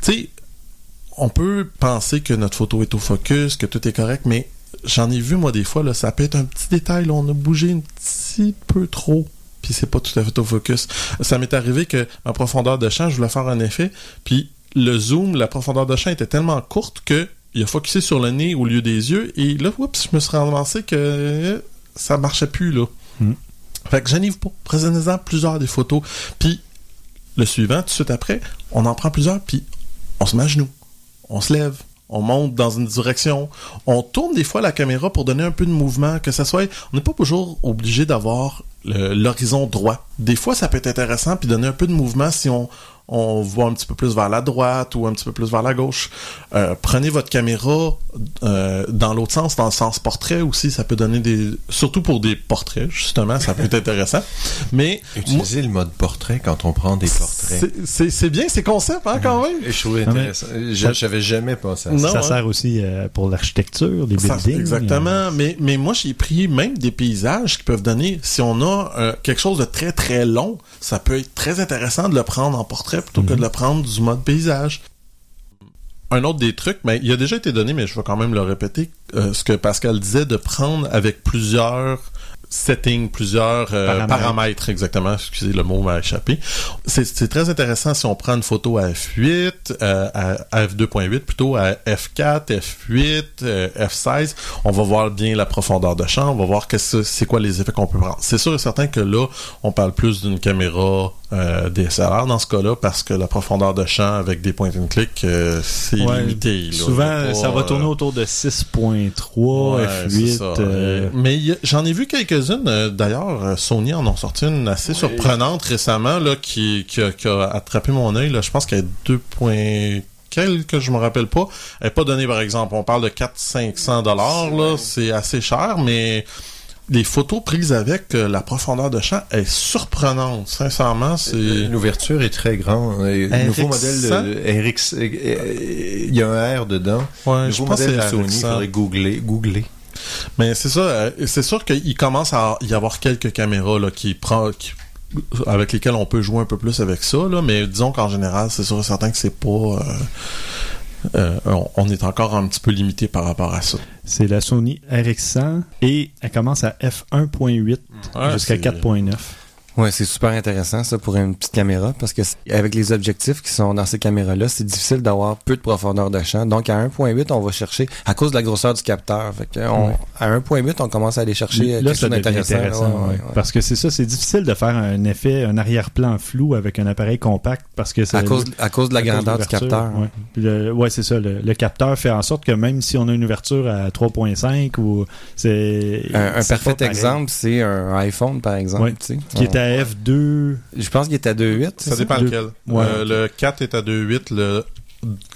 Tu on peut penser que notre photo est au focus, que tout est correct, mais j'en ai vu moi des fois, là, ça peut être un petit détail, là, on a bougé un petit peu trop, puis c'est pas tout à fait au focus. Ça m'est arrivé que en profondeur de champ, je voulais faire un effet, puis le zoom, la profondeur de champ était tellement courte que il a focusé sur le nez au lieu des yeux, et là, oups, je me suis ramassé que euh, ça marchait plus, là. Hmm. Fait que j'en pas. Prenez-en plusieurs des photos. Puis le suivant, tout de suite après, on en prend plusieurs, puis on se met à genoux. On se lève. On monte dans une direction. On tourne des fois la caméra pour donner un peu de mouvement, que ça soit. On n'est pas toujours obligé d'avoir l'horizon droit. Des fois, ça peut être intéressant puis donner un peu de mouvement si on on voit un petit peu plus vers la droite ou un petit peu plus vers la gauche. Euh, prenez votre caméra euh, dans l'autre sens, dans le sens portrait aussi, ça peut donner des... Surtout pour des portraits, justement, ça peut être intéressant. Mais moi, le mode portrait quand on prend des portraits. c'est- bien ces concepts, hein, quand même. Je trouvais mais- intéressant. Je- J'avais jamais pensé à ça. Non, ça hein. sert aussi euh, pour l'architecture, les Ça, buildings. exactement. Mais, mais moi, j'ai pris même des paysages qui peuvent donner, si on a euh, quelque chose de très très long, ça peut être très intéressant de le prendre en portrait plutôt que de le prendre du mode paysage. Un autre des trucs, ben, il a déjà été donné, mais je vais quand même le répéter, euh, ce que Pascal disait, de prendre avec plusieurs settings, plusieurs euh, Paramètres. paramètres. exactement. Excusez, le mot m'a échappé. C'est très intéressant si on prend une photo à f8, euh, à, à f2.8 plutôt, à f4, f8, euh, f16. On va voir bien la profondeur de champ, on va voir c'est quoi les effets qu'on peut prendre. C'est sûr et certain que là, on parle plus d'une caméra euh, DSLR dans ce cas-là parce que la profondeur de champ avec des point and click, euh, c'est Ouais, limité. là. Souvent, pas, ça va euh, tourner autour de 6.3, Ouais, c'est F8. ça. euh, Mais j'en ai vu quelques-unes. euh, D'ailleurs, Sony en ont sorti une assez surprenante récemment là, qui, qui, a, qui a attrapé mon œil. là. Je pense qu'elle est 2 points quelques, je me rappelle pas. Elle n'est pas donnée, par exemple. On parle de 400-500 dollars. là. C'est assez cher, mais les photos prises avec euh, la profondeur de champ est surprenante. Sincèrement, c'est... L'ouverture est très grande. Et Le nouveau modèle RX100? de RX, euh, euh, il y a un R dedans. Ouais, Le je nouveau pense que modèle de Sony, il RX100. faudrait googler. googler. Mais c'est ça, euh, c'est sûr qu'il commence à y avoir quelques caméras là, qui prend. qui- avec lesquels on peut jouer un peu plus avec ça, là, mais disons qu'en général, c'est sûr et certain que c'est pas... euh, euh, on, on est encore un petit peu limité par rapport à ça. C'est la Sony RX100 et elle commence à f1.8 Ouais, jusqu'à c'est- 4.9. Ouais, c'est super intéressant ça pour une petite caméra parce que avec les objectifs qui sont dans ces caméras-là, c'est difficile d'avoir peu de profondeur de champ. Donc à 1.8, on va chercher à cause de la grosseur du capteur. Fait que on- Ouais. à 1.8, on commence à aller chercher euh, Là, quelque ça chose d'intéressant. Ouais, ouais. Parce que c'est ça, c'est difficile de faire un effet, un arrière-plan flou avec un appareil compact parce que c'est À cause, à cause de la grandeur du capteur. Ouais, c'est ça. Le, le capteur fait en sorte que même si on a une ouverture à 3.5 ou c'est Un, parfait exemple, c'est un iPhone, par exemple. Qui est à F2. Je pense qu'il est à 2.8. c'est Ça? dépend lequel. Ouais. Euh, le 4 est à 2.8, le,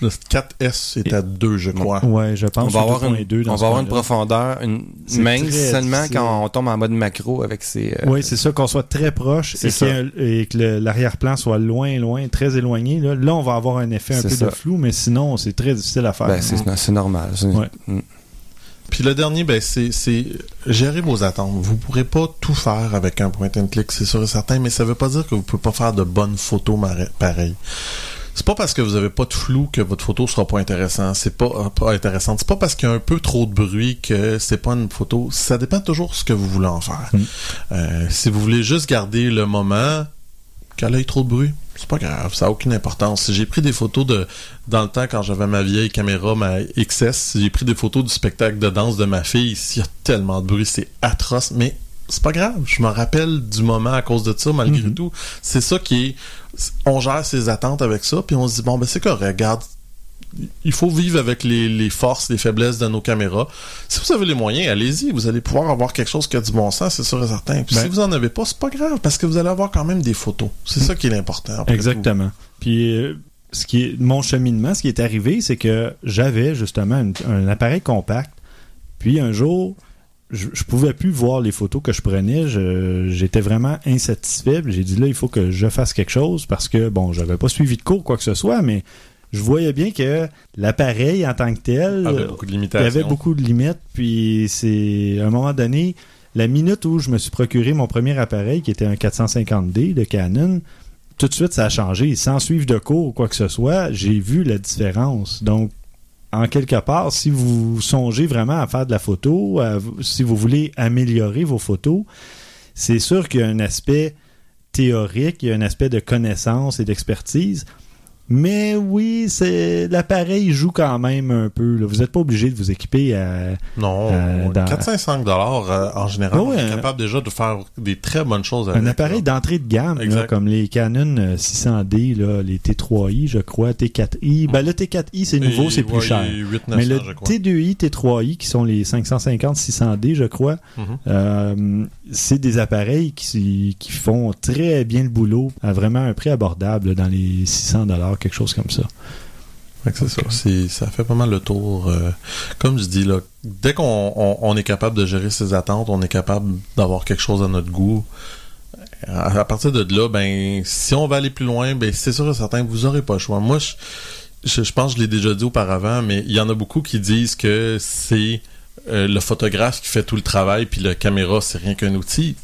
le 4S est à 2, je crois. Ouais, je pense. On va avoir une, 2.2 dans on va avoir une profondeur une mince seulement quand on tombe en mode macro avec ses. euh, Oui, c'est ça, qu'on soit très proche et, un- que l'arrière-plan soit loin, loin, très éloigné. Là, Là, on va avoir un effet un peu ça. de flou, mais sinon, c'est très difficile à faire. ben, c'est c'est normal. Ouais. Mm. Puis le dernier, ben, c'est, gérer vos attentes. Vous pourrez pas tout faire avec un point and click, c'est sûr et certain, mais ça veut pas dire que vous pouvez pas faire de bonnes photos pareilles. C'est pas parce que vous avez pas de flou que votre photo sera pas intéressante. C'est pas, euh, pas intéressante. C'est pas parce qu'il y a un peu trop de bruit que c'est pas une photo. Ça dépend toujours ce que vous voulez en faire. Mm. Euh, si vous voulez juste garder le moment, qu'elle ait trop de bruit, c'est pas grave, ça a aucune importance. J'ai pris des photos de dans le temps quand j'avais ma vieille caméra, ma XS, j'ai pris des photos du spectacle de danse de ma fille. Il y a tellement de bruit, c'est atroce, mais c'est pas grave. Je me rappelle du moment à cause de ça, malgré Mhm. tout. C'est ça qui est. On gère ses attentes avec ça, puis on se dit bon ben c'est correct, regarde. Il faut vivre avec les, les forces, les faiblesses de nos caméras. Si vous avez les moyens, allez-y. Vous allez pouvoir avoir quelque chose qui a du bon sens, c'est sûr et certain. Puis Ben- si vous en avez pas, c'est pas grave, parce que vous allez avoir quand même des photos. C'est ça qui est l'important. après Exactement. Puis, euh, ce qui est mon cheminement, ce qui est arrivé, c'est que j'avais justement un appareil compact. Puis un jour, je, je pouvais plus voir les photos que je prenais. J'étais vraiment insatisfait. J'ai dit là, il faut que je fasse quelque chose parce que bon, j'avais pas suivi de cours quoi que ce soit, mais je voyais bien que l'appareil en tant que tel, avait beaucoup de il y limitations. avait beaucoup de limites, puis c'est à un moment donné, la minute où je me suis procuré mon premier appareil, qui était un 450D de Canon, tout de suite ça a changé. Sans suivre de cours ou quoi que ce soit, j'ai vu la différence. Donc, en quelque part, si vous songez vraiment à faire de la photo, à- si vous voulez améliorer vos photos, c'est sûr qu'il y a un aspect théorique, il y a un aspect de connaissance et d'expertise. Mais oui, c'est l'appareil joue quand même un peu. là. Vous n'êtes pas obligé de vous équiper à. Non, Euh, dans- 405 dollars euh, en général, ouais, on est un- capable déjà de faire des très bonnes choses avec. Un appareil d'entrée de gamme, là, comme les Canon euh, 600D, là, les T3i, je crois, T4i. Ben, le T4i, c'est nouveau, c'est plus ouais, cher. il est 8 Mais le 900, je crois. T2i, T3i, qui sont les 550-600D, je crois, Mhm. euh, c'est des appareils qui, qui font très bien le boulot à vraiment un prix abordable, dans les 600 quelque chose comme ça. C'est ça. Ça fait pas mal le tour. euh, comme je dis, là, dès qu'on on, on est capable de gérer ses attentes, on est capable d'avoir quelque chose à notre goût. À, à partir de là, ben, si on va aller plus loin, ben, c'est sûr et certain que vous aurez pas le choix. Moi, je, je, je pense que je l'ai déjà dit auparavant, mais il y en a beaucoup qui disent que c'est euh, le photographe qui fait tout le travail, puis la caméra, c'est rien qu'un outil.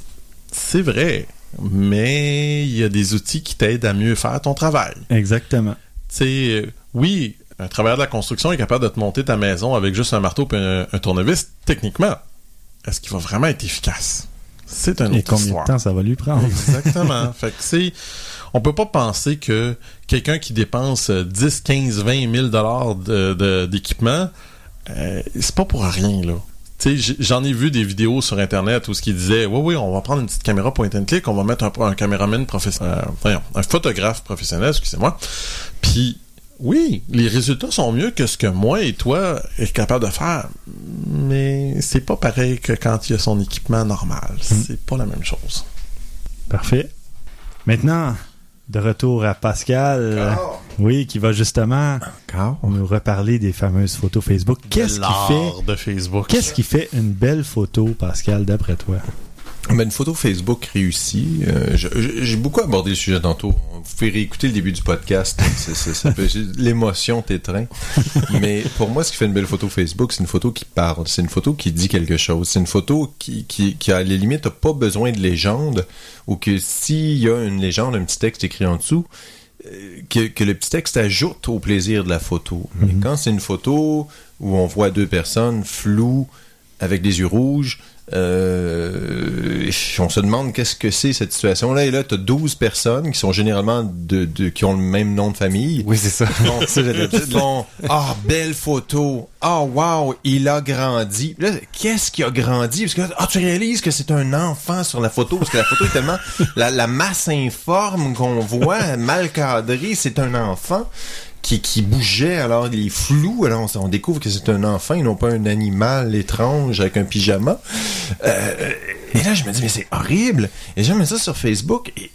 C'est vrai, mais il y a des outils qui t'aident à mieux faire ton travail Exactement. tu sais, euh, oui, un travailleur de la construction est capable de te monter ta maison avec juste un marteau et un, un tournevis, techniquement. Est-ce qu'il va vraiment être efficace? C'est Et autre combien histoire. de temps ça va lui prendre? Exactement. fait que c'est, on peut pas penser que quelqu'un qui dépense euh, 10, 15, 20 000 dollars d'équipement, euh, c'est pas pour rien, là. Tu sais, j- j'en ai vu des vidéos sur Internet où ce qui disait, oui, oui, on va prendre une petite caméra point and click, on va mettre un, un caméraman professionnel, voyons, un photographe professionnel, excusez-moi. Puis, oui, les résultats sont mieux que ce que moi et toi est capable de faire, mais c'est pas pareil que quand il y a son équipement normal. C'est pas la même chose. Parfait. Maintenant, de retour à Pascal. oui, qui va justement nous reparler des fameuses photos Facebook. Qu'est-ce qui fait de Facebook? Qu'est-ce qui fait une belle photo, Pascal, d'après toi? Ben, une photo Facebook réussie. euh, J'ai beaucoup abordé le sujet tantôt. Vous pouvez réécouter le début du podcast. L'émotion t'étreint. Mais pour moi, ce qui fait une belle photo Facebook, c'est une photo qui parle. C'est une photo qui dit quelque chose. C'est une photo qui, qui, qui à les limites, n'a pas besoin de légende. Ou que s'il y a une légende, un petit texte écrit en dessous, euh, que, que le petit texte ajoute au plaisir de la photo. Mais quand c'est une photo où on voit deux personnes floues, avec des yeux rouges, euh, on se demande qu'est-ce que c'est cette situation-là. Et là, tu as 12 personnes qui sont généralement de, de- qui ont le même nom de famille. Oui, c'est ça. Bon, Ah, belle photo. Ah, wow, il a grandi. Là, qu'est-ce qui a grandi? Parce que là, ah, tu réalises que c'est un enfant sur la photo. Parce que la photo est tellement. La, la masse informe qu'on voit, mal cadrée, c'est un enfant. Qui, qui bougeait, alors il est flou, alors on, on découvre que c'est un enfant et non pas un animal étrange avec un pyjama. Euh, et là, je me dis, mais c'est horrible. Et mets ça sur Facebook. Et,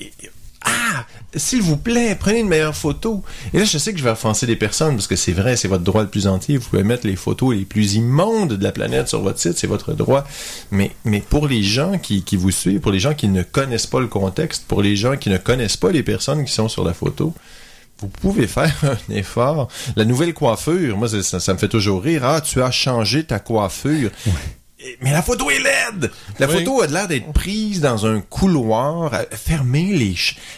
ah, s'il vous plaît, prenez une meilleure photo. Et là, je sais que je vais offenser des personnes parce que c'est vrai, c'est votre droit le plus entier. Vous pouvez mettre les photos les plus immondes de la planète sur votre site, c'est votre droit. Mais, mais pour les gens qui, qui vous suivent, pour les gens qui ne connaissent pas le contexte, pour les gens qui ne connaissent pas les personnes qui sont sur la photo, vous pouvez faire un effort. La nouvelle coiffure, moi, ça, ça- me fait toujours rire. Ah, tu as changé ta coiffure. Mais la photo est laide. La Oui. photo a l'air d'être prise dans un couloir. Euh, Fermez les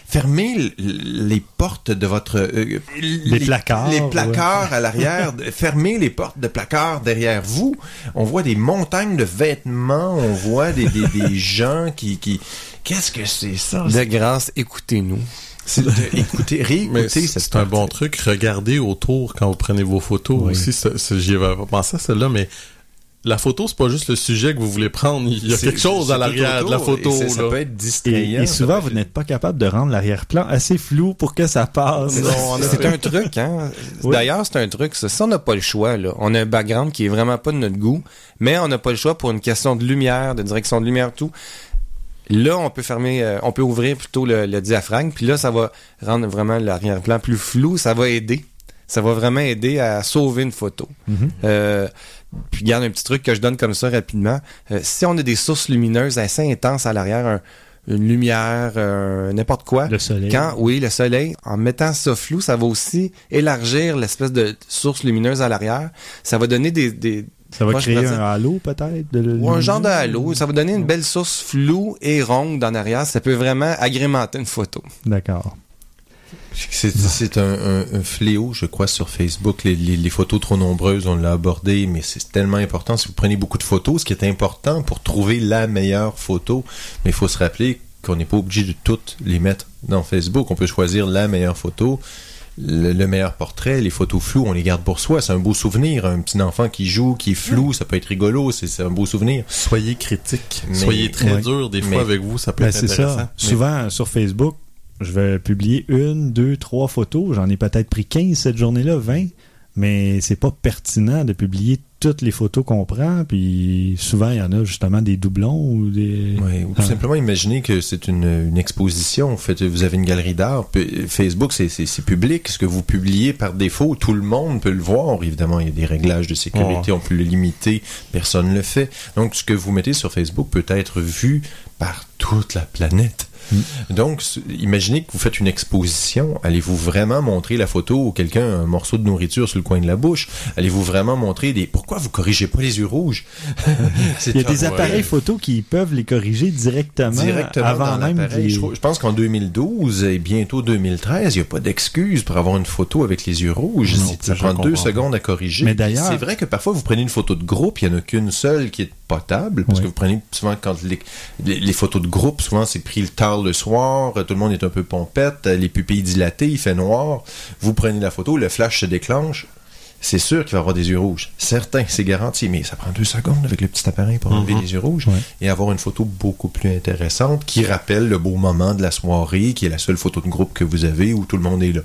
fermez les portes de votre euh, les, placards, les placards à l'arrière. Fermez les portes de placards derrière vous. On voit des montagnes de vêtements. On voit des, des, des gens qui qui Qu'est-ce que c'est ça? De grâce, écoutez-nous. C'est de- Écoutez, réécoutez c'est un bon truc. Regardez autour quand vous prenez vos photos Oui. aussi. J'y avais pas pensé à celle-là, mais la photo, c'est pas juste le sujet que vous voulez prendre. Il y a quelque chose à l'arrière de la photo. et Ça là. peut être distrayant. et souvent, vous être- n'êtes pas capable de rendre l'arrière-plan assez flou pour que ça passe. C'est un truc, hein. Oui. D'ailleurs, c'est un truc. Ça, Ça, on n'a pas le choix, là. On a un background qui est vraiment pas de notre goût, mais on n'a pas le choix pour une question de lumière, de direction de lumière, tout. Là, on peut fermer, euh, on peut ouvrir plutôt le, le diaphragme, puis là, ça va rendre vraiment l'arrière-plan plus flou. Ça va aider. Ça va vraiment aider à sauver une photo. Mhm. Euh, puis regarde un petit truc que je donne comme ça rapidement. Euh, si on a des sources lumineuses assez intenses à l'arrière, un- une lumière, euh, n'importe quoi, Le soleil. quand, oui, le soleil, en mettant ça flou, ça va aussi élargir l'espèce de source lumineuse à l'arrière. Ça va donner des, des Ça va Moi, créer un halo, peut-être? ou un genre de halo. Ça va donner une belle source floue et ronde en arrière. Ça peut vraiment agrémenter une photo. D'accord. C'est c'est un, un- un fléau, je crois, sur Facebook. Les, les- les photos trop nombreuses, on l'a abordé, mais c'est tellement important. Si vous prenez beaucoup de photos, ce qui est important pour trouver la meilleure photo, mais il faut se rappeler qu'on n'est pas obligé de toutes les mettre dans Facebook. On peut choisir la meilleure photo, le, le meilleur portrait, les photos floues, on les garde pour soi. C'est un beau souvenir. Un petit enfant qui joue, qui est flou, ça peut être rigolo. C'est c'est un beau souvenir. Soyez critique. Mais- Soyez très Ouais. dur des fois Mais- avec vous. Ça peut Ben, être c'est intéressant. ça. Souvent, sur Facebook, je vais publier une, deux, trois photos. J'en ai peut-être pris 15 cette journée-là, 20. Mais c'est pas pertinent de publier toutes les photos qu'on prend. Puis souvent, il y en a justement des doublons ou des. Ouais, ou tout Ah. simplement imaginer que c'est une, une exposition. En fait, vous avez une galerie d'art. Puis, Facebook, c'est public. Ce que vous publiez par défaut, tout le monde peut le voir. Évidemment, il y a des réglages de sécurité. On peut le limiter. Personne ne le fait. Donc, ce que vous mettez sur Facebook peut être vu par toute la planète. Donc, s- imaginez que vous faites une exposition. Allez-vous vraiment montrer la photo ou quelqu'un un morceau de nourriture sur le coin de la bouche? Allez-vous vraiment montrer des... Pourquoi vous corrigez pas les yeux rouges? Il y a des appareils ouais. photos qui peuvent les corriger directement, directement avant dans même Je, pense qu'en 2012 et bientôt 2013, il n'y a pas d'excuse pour avoir une photo avec les yeux rouges. Non, ça prend deux secondes à corriger. Mais d'ailleurs- c'est vrai que parfois vous prenez une photo de groupe, il n'y en a qu'une seule qui est potable, parce que vous prenez souvent quand les, les, les photos de groupe, souvent c'est pris le tard le soir, tout le monde est un peu pompette, les pupilles dilatées, il fait noir. Vous prenez la photo, le flash se déclenche. C'est sûr qu'il va avoir des yeux rouges. Certain, c'est garanti, mais ça prend deux secondes avec le petit appareil pour enlever Mhm. les yeux rouges Ouais. et avoir une photo beaucoup plus intéressante qui rappelle le beau moment de la soirée, qui est la seule photo de groupe que vous avez où tout le monde est là.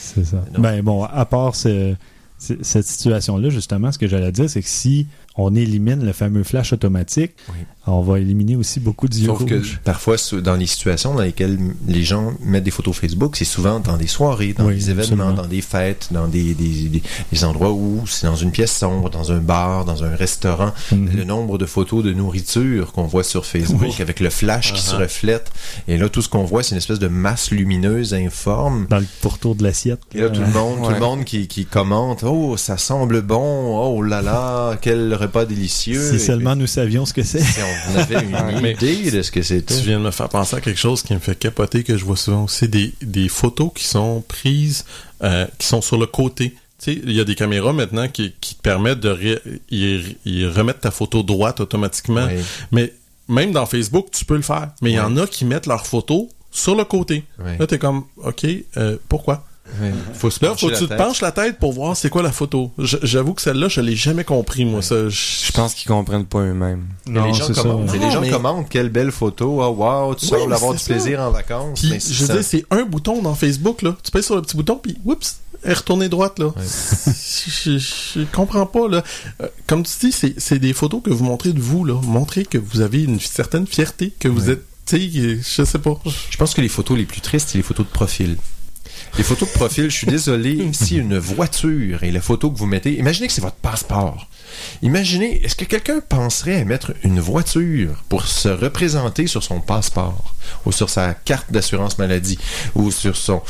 C'est ça. Ben bon, à part ce- ce- cette situation-là, justement, ce que j'allais dire, c'est que si on élimine le fameux flash automatique, Oui. on va éliminer aussi beaucoup d'yeux Sauf que parfois, dans les situations dans lesquelles les gens mettent des photos Facebook, c'est souvent dans des soirées, dans Oui, des événements, absolument. dans des fêtes, dans des, des, des- des endroits où c'est dans une pièce sombre, dans un bar, dans un restaurant. Mhm. Le nombre de photos de nourriture qu'on voit sur Facebook avec le flash qui se reflète. Et là, tout ce qu'on voit, c'est une espèce de masse lumineuse informe. Dans le pourtour de l'assiette. Et là, tout le monde, tout le monde qui, qui commente, oh, ça semble bon, oh là là, quel repas délicieux. Si seulement nous savions ce que c'est. si on avait une idée de ce que c'était. Tu viens de me faire penser à quelque chose qui me fait capoter, que je vois souvent aussi, des, des photos qui sont prises, euh, qui sont sur le côté. Tu sais, il y a des caméras maintenant qui, qui te permettent de ré- y- y remettre ta photo droite automatiquement. Oui. Mais même dans Facebook, tu peux le faire. Mais il y en a qui mettent leur photo sur le côté. Là, t'es comme, OK, euh, pourquoi? Ouais. Faut se pencher faut que la tu te tête. penches la tête pour voir c'est quoi la photo? J'avoue que celle-là, je l'ai jamais compris, moi. Ça, Je pense qu'ils comprennent pas eux-mêmes. Mais les gens c'est ça. commentent. Non, les gens mais- commentent. Quelle belle photo. Oh, wow, tu Oui, sembles avoir du ça. plaisir en vacances. Puis, mais je veux ça- dire, c'est un bouton dans Facebook, là. Tu pèses sur le petit bouton, puis, oups, elle est retournée droite, là. je, je- je comprends pas, là. Euh, comme tu dis, c'est c'est des photos que vous montrez de vous, là. Montrez que vous avez une certaine fierté, que vous êtes, tu sais, je sais pas. Je pense que les photos les plus tristes, c'est les photos de profil. Les photos de profil, je suis désolé, si une voiture et la photo que vous mettez, imaginez que c'est votre passeport. Imaginez, est-ce que quelqu'un penserait à mettre une voiture pour se représenter sur son passeport? Ou sur sa carte d'assurance maladie? Ou sur son...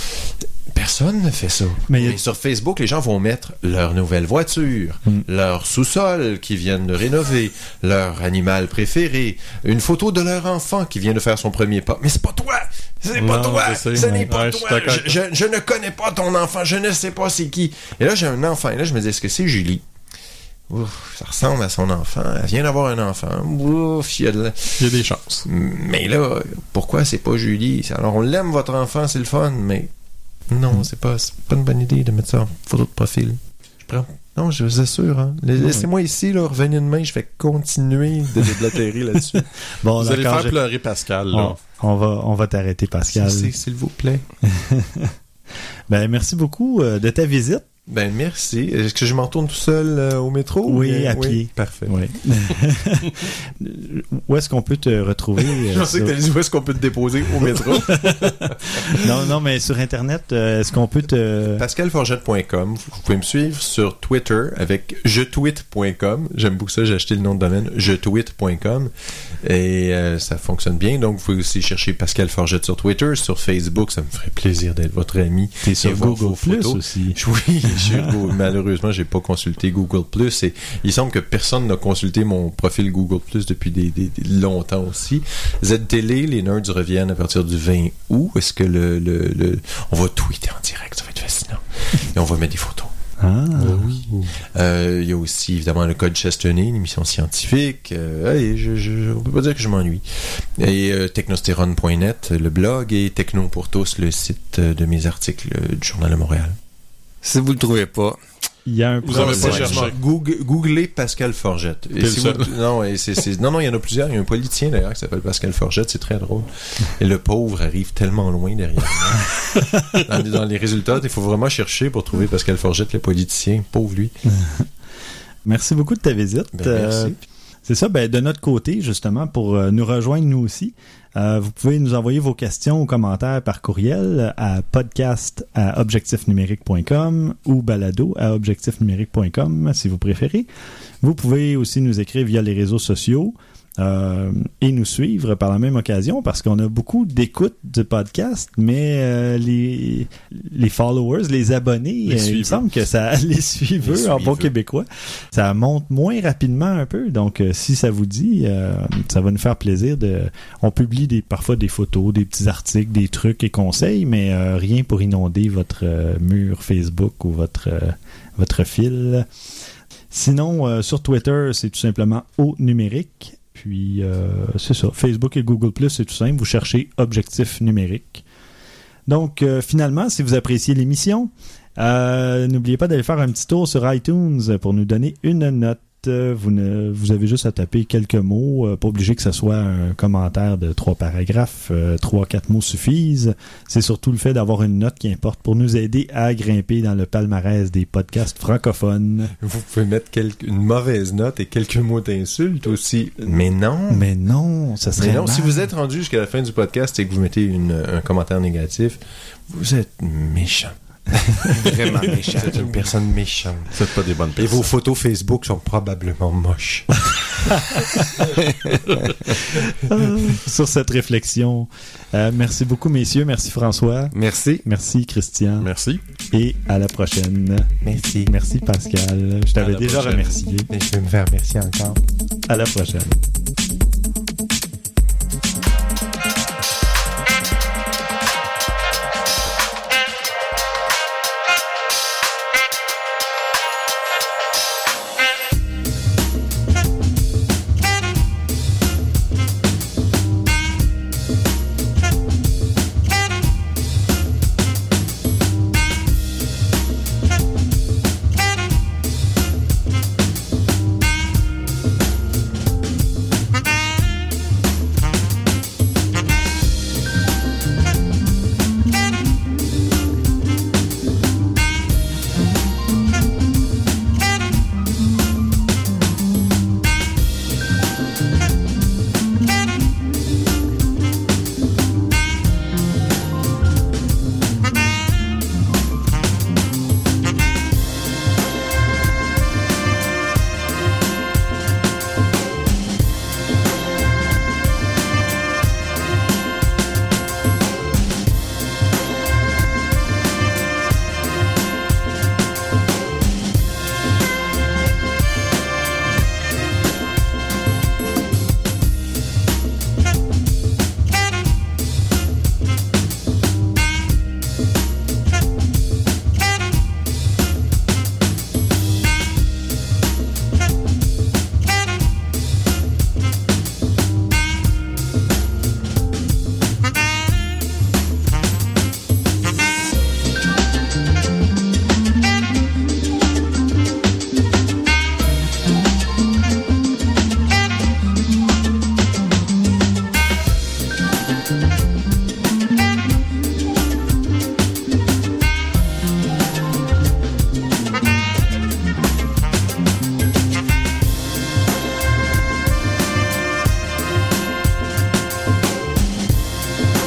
Personne ne fait ça. Mais sur Facebook, les gens vont mettre leur nouvelle voiture, Mm. leur sous-sol qui viennent de rénover, leur animal préféré, une photo de leur enfant qui vient de faire son premier pas. Mais c'est pas toi! C'est pas toi! Ce n'est pas Ouais, toi! Je, avec je- je ne connais pas ton enfant, je ne sais pas c'est qui. Et là, j'ai un enfant, et là, je me dis, est-ce que c'est Julie? Ouf, ça ressemble à son enfant. Elle vient d'avoir un enfant. Ouf, il y a de la- Il y a des chances. Mais là, pourquoi c'est pas Julie? Alors, on l'aime, votre enfant, c'est le fun, mais non, c'est pas, c'est pas une bonne idée de mettre ça en photo de profil. Je prends. Non, je vous assure, hein. Laissez-moi ici, là, revenez demain, je vais continuer de déblatérer là-dessus. Bon, vous allez faire je- pleurer Pascal, là. on, on va, on va t'arrêter, Pascal. S'il vous plaît. Ben, merci beaucoup euh, de ta visite. Ben, merci. Est-ce que je m'en tourne tout seul euh, au métro? Oui, Euh, à pied. Parfait. Oui. Où est-ce qu'on peut te retrouver? euh, Je pensais que sur- t'allais dire où est-ce qu'on peut te déposer au métro? Non, non, mais sur Internet, euh, est-ce qu'on peut te... PascalForgette.com. Vous pouvez me suivre sur Twitter avec jetweet.com. J'aime beaucoup ça, j'ai acheté le nom de domaine jetweet.com et euh, ça fonctionne bien. Donc, vous pouvez aussi chercher Pascal Forgette sur Twitter, sur Facebook. Ça me ferait plaisir d'être votre ami. T'es sur Google Plus aussi. Oui, malheureusement, j'ai pas consulté Google Plus et il semble que personne n'a consulté mon profil Google Plus depuis des, des- des longtemps aussi. ZTL, les nerds reviennent à partir du 20 août. Est-ce que le, le, le- on va tweeter en direct, ça va être fascinant. Et on va mettre des photos. Ah, Euh, Il y a aussi évidemment le Code Chestonné, une émission scientifique. Euh, allez, je, je, on peut pas dire que je m'ennuie. Et euh, technostérone.net, le blog, et Techno pour tous, le site euh, de mes articles euh, du Journal de Montréal. Si vous le trouvez pas, il y a un Vous avez pas cherché. Google, googlez Pascal Forgette. Et si vous- non, et non, non, il y en a plusieurs. Il y a un politicien d'ailleurs qui s'appelle Pascal Forgette, c'est très drôle. Et le pauvre arrive tellement loin derrière dans les résultats, il faut vraiment chercher pour trouver Pascal Forgette, le politicien. Pauvre lui. Merci beaucoup de ta visite. Ben, merci. Euh, c'est ça, ben, de notre côté, justement, pour euh, nous rejoindre nous aussi, euh, vous pouvez nous envoyer vos questions ou commentaires par courriel à podcast à objectifnumérique.com ou balado à objectifnumérique.com si vous préférez. Vous pouvez aussi nous écrire via les réseaux sociaux. Euh, et nous suivre par la même occasion parce qu'on a beaucoup d'écoutes de podcast, mais euh, les, les followers, les abonnés, Les euh, il me semble que ça les suiveux Les en bon québécois, ça monte moins rapidement un peu. Donc, euh, si ça vous dit, euh, ça va nous faire plaisir de. On publie des, parfois des photos, des petits articles, des trucs et conseils, mais rien pour inonder votre mur Facebook ou votre votre fil. Sinon, euh, sur Twitter, c'est tout simplement au numérique. Puis, euh, c'est ça. Facebook et Google c'est tout simple. Vous cherchez objectif numérique. Donc, euh, finalement, si vous appréciez l'émission, euh, n'oubliez pas d'aller faire un petit tour sur iTunes pour nous donner une note. Euh, vous, ne, vous avez juste à taper quelques mots. euh, pas obligé que ce soit un commentaire de trois paragraphes. euh, trois, quatre mots suffisent. C'est surtout le fait d'avoir une note qui importe pour nous aider à grimper dans le palmarès des podcasts francophones. Vous pouvez mettre quelque- une mauvaise note et quelques mots d'insulte aussi. Mais non. Mais non, ça serait Mais non, si vous êtes rendu jusqu'à la fin du podcast et que vous mettez une- un commentaire négatif, vous êtes méchant. Vraiment méchant. Êtes une personne méchante. C'est pas des bonnes Et vos personnes. photos Facebook sont probablement moches. Sur cette réflexion, euh, merci beaucoup messieurs, merci François, Merci. merci Christian Merci. et à la prochaine. Merci. Merci Pascal, je t'avais déjà prochaine. remercié. Je vais me faire merci encore. À la prochaine.